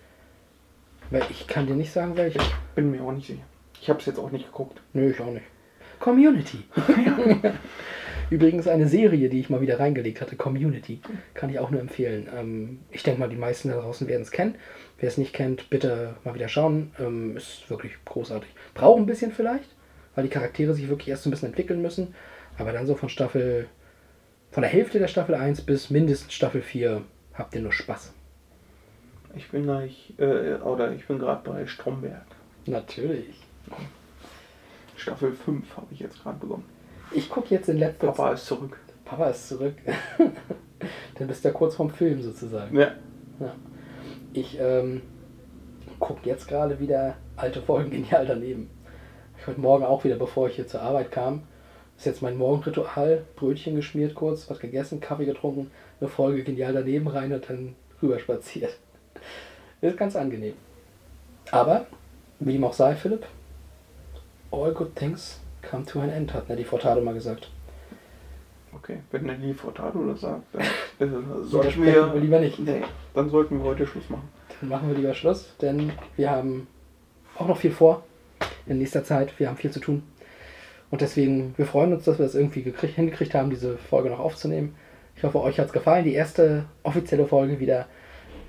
Weil ich kann dir nicht sagen, welche. Bin mir auch nicht sicher. Ich habe es jetzt auch nicht geguckt. Nö, ich auch nicht. Community. Übrigens eine Serie, die ich mal wieder reingelegt hatte, Community. Kann ich auch nur empfehlen. Ähm, ich denke mal, die meisten da draußen werden es kennen. Wer es nicht kennt, bitte mal wieder schauen. Ähm, ist wirklich großartig. Braucht ein bisschen vielleicht, weil die Charaktere sich wirklich erst so ein bisschen entwickeln müssen. Aber dann so von Staffel, von der Hälfte der Staffel 1 bis mindestens Staffel 4 habt ihr nur Spaß. Ich bin gleich, äh, oder ich bin gerade bei Stromberg. Natürlich. Staffel 5 habe ich jetzt gerade begonnen. Ich gucke jetzt in letzter Papa ist zurück. Papa ist zurück. Dann bist du ja kurz vorm Film sozusagen. Ja. Ja. Ich ähm, gucke jetzt gerade wieder alte Folgen genial daneben. Ich heute Morgen auch wieder, bevor ich hier zur Arbeit kam, ist jetzt mein Morgenritual. Brötchen geschmiert kurz, was gegessen, Kaffee getrunken, eine Folge genial daneben rein und dann rüber spaziert. Ist ganz angenehm. Aber, wie ihm auch sei, Philipp, all good things come to an end, hat Nelly Furtado mal gesagt. Okay, wenn der Lee Furtado das sagt, dann sollten wir, wir lieber nicht. Nee, dann sollten wir heute Schluss machen. Dann machen wir lieber Schluss, denn wir haben auch noch viel vor in nächster Zeit. Wir haben viel zu tun. Und deswegen, wir freuen uns, dass wir das irgendwie gekriegt, hingekriegt haben, diese Folge noch aufzunehmen. Ich hoffe, euch hat es gefallen. Die erste offizielle Folge wieder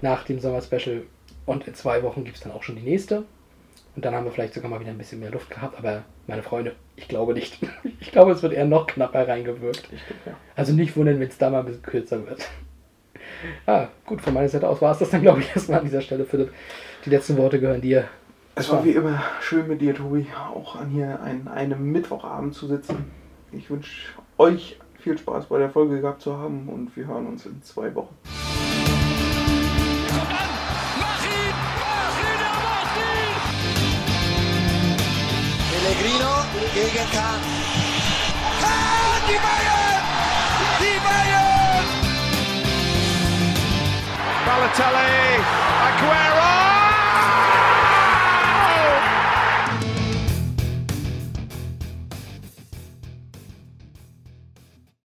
nach dem Sommer-Special. Und in zwei Wochen gibt es dann auch schon die nächste. Und dann haben wir vielleicht sogar mal wieder ein bisschen mehr Luft gehabt. Aber meine Freunde, ich glaube nicht. Ich glaube, es wird eher noch knapper reingewirkt. Ich denke, ja. Also nicht wundern, wenn es da mal ein bisschen kürzer wird. Ah, gut, von meiner Seite aus war es das dann, glaube ich, erstmal an dieser Stelle, Philipp. Die letzten Worte gehören dir. Es war wie immer schön mit dir, Tobi, auch an hier an einem Mittwochabend zu sitzen. Ich wünsche euch viel Spaß bei der Folge gehabt zu haben und wir hören uns in zwei Wochen. Gegen Kahn. Kahn, die Bayern! Die Bayern! Balotelli, Aguero!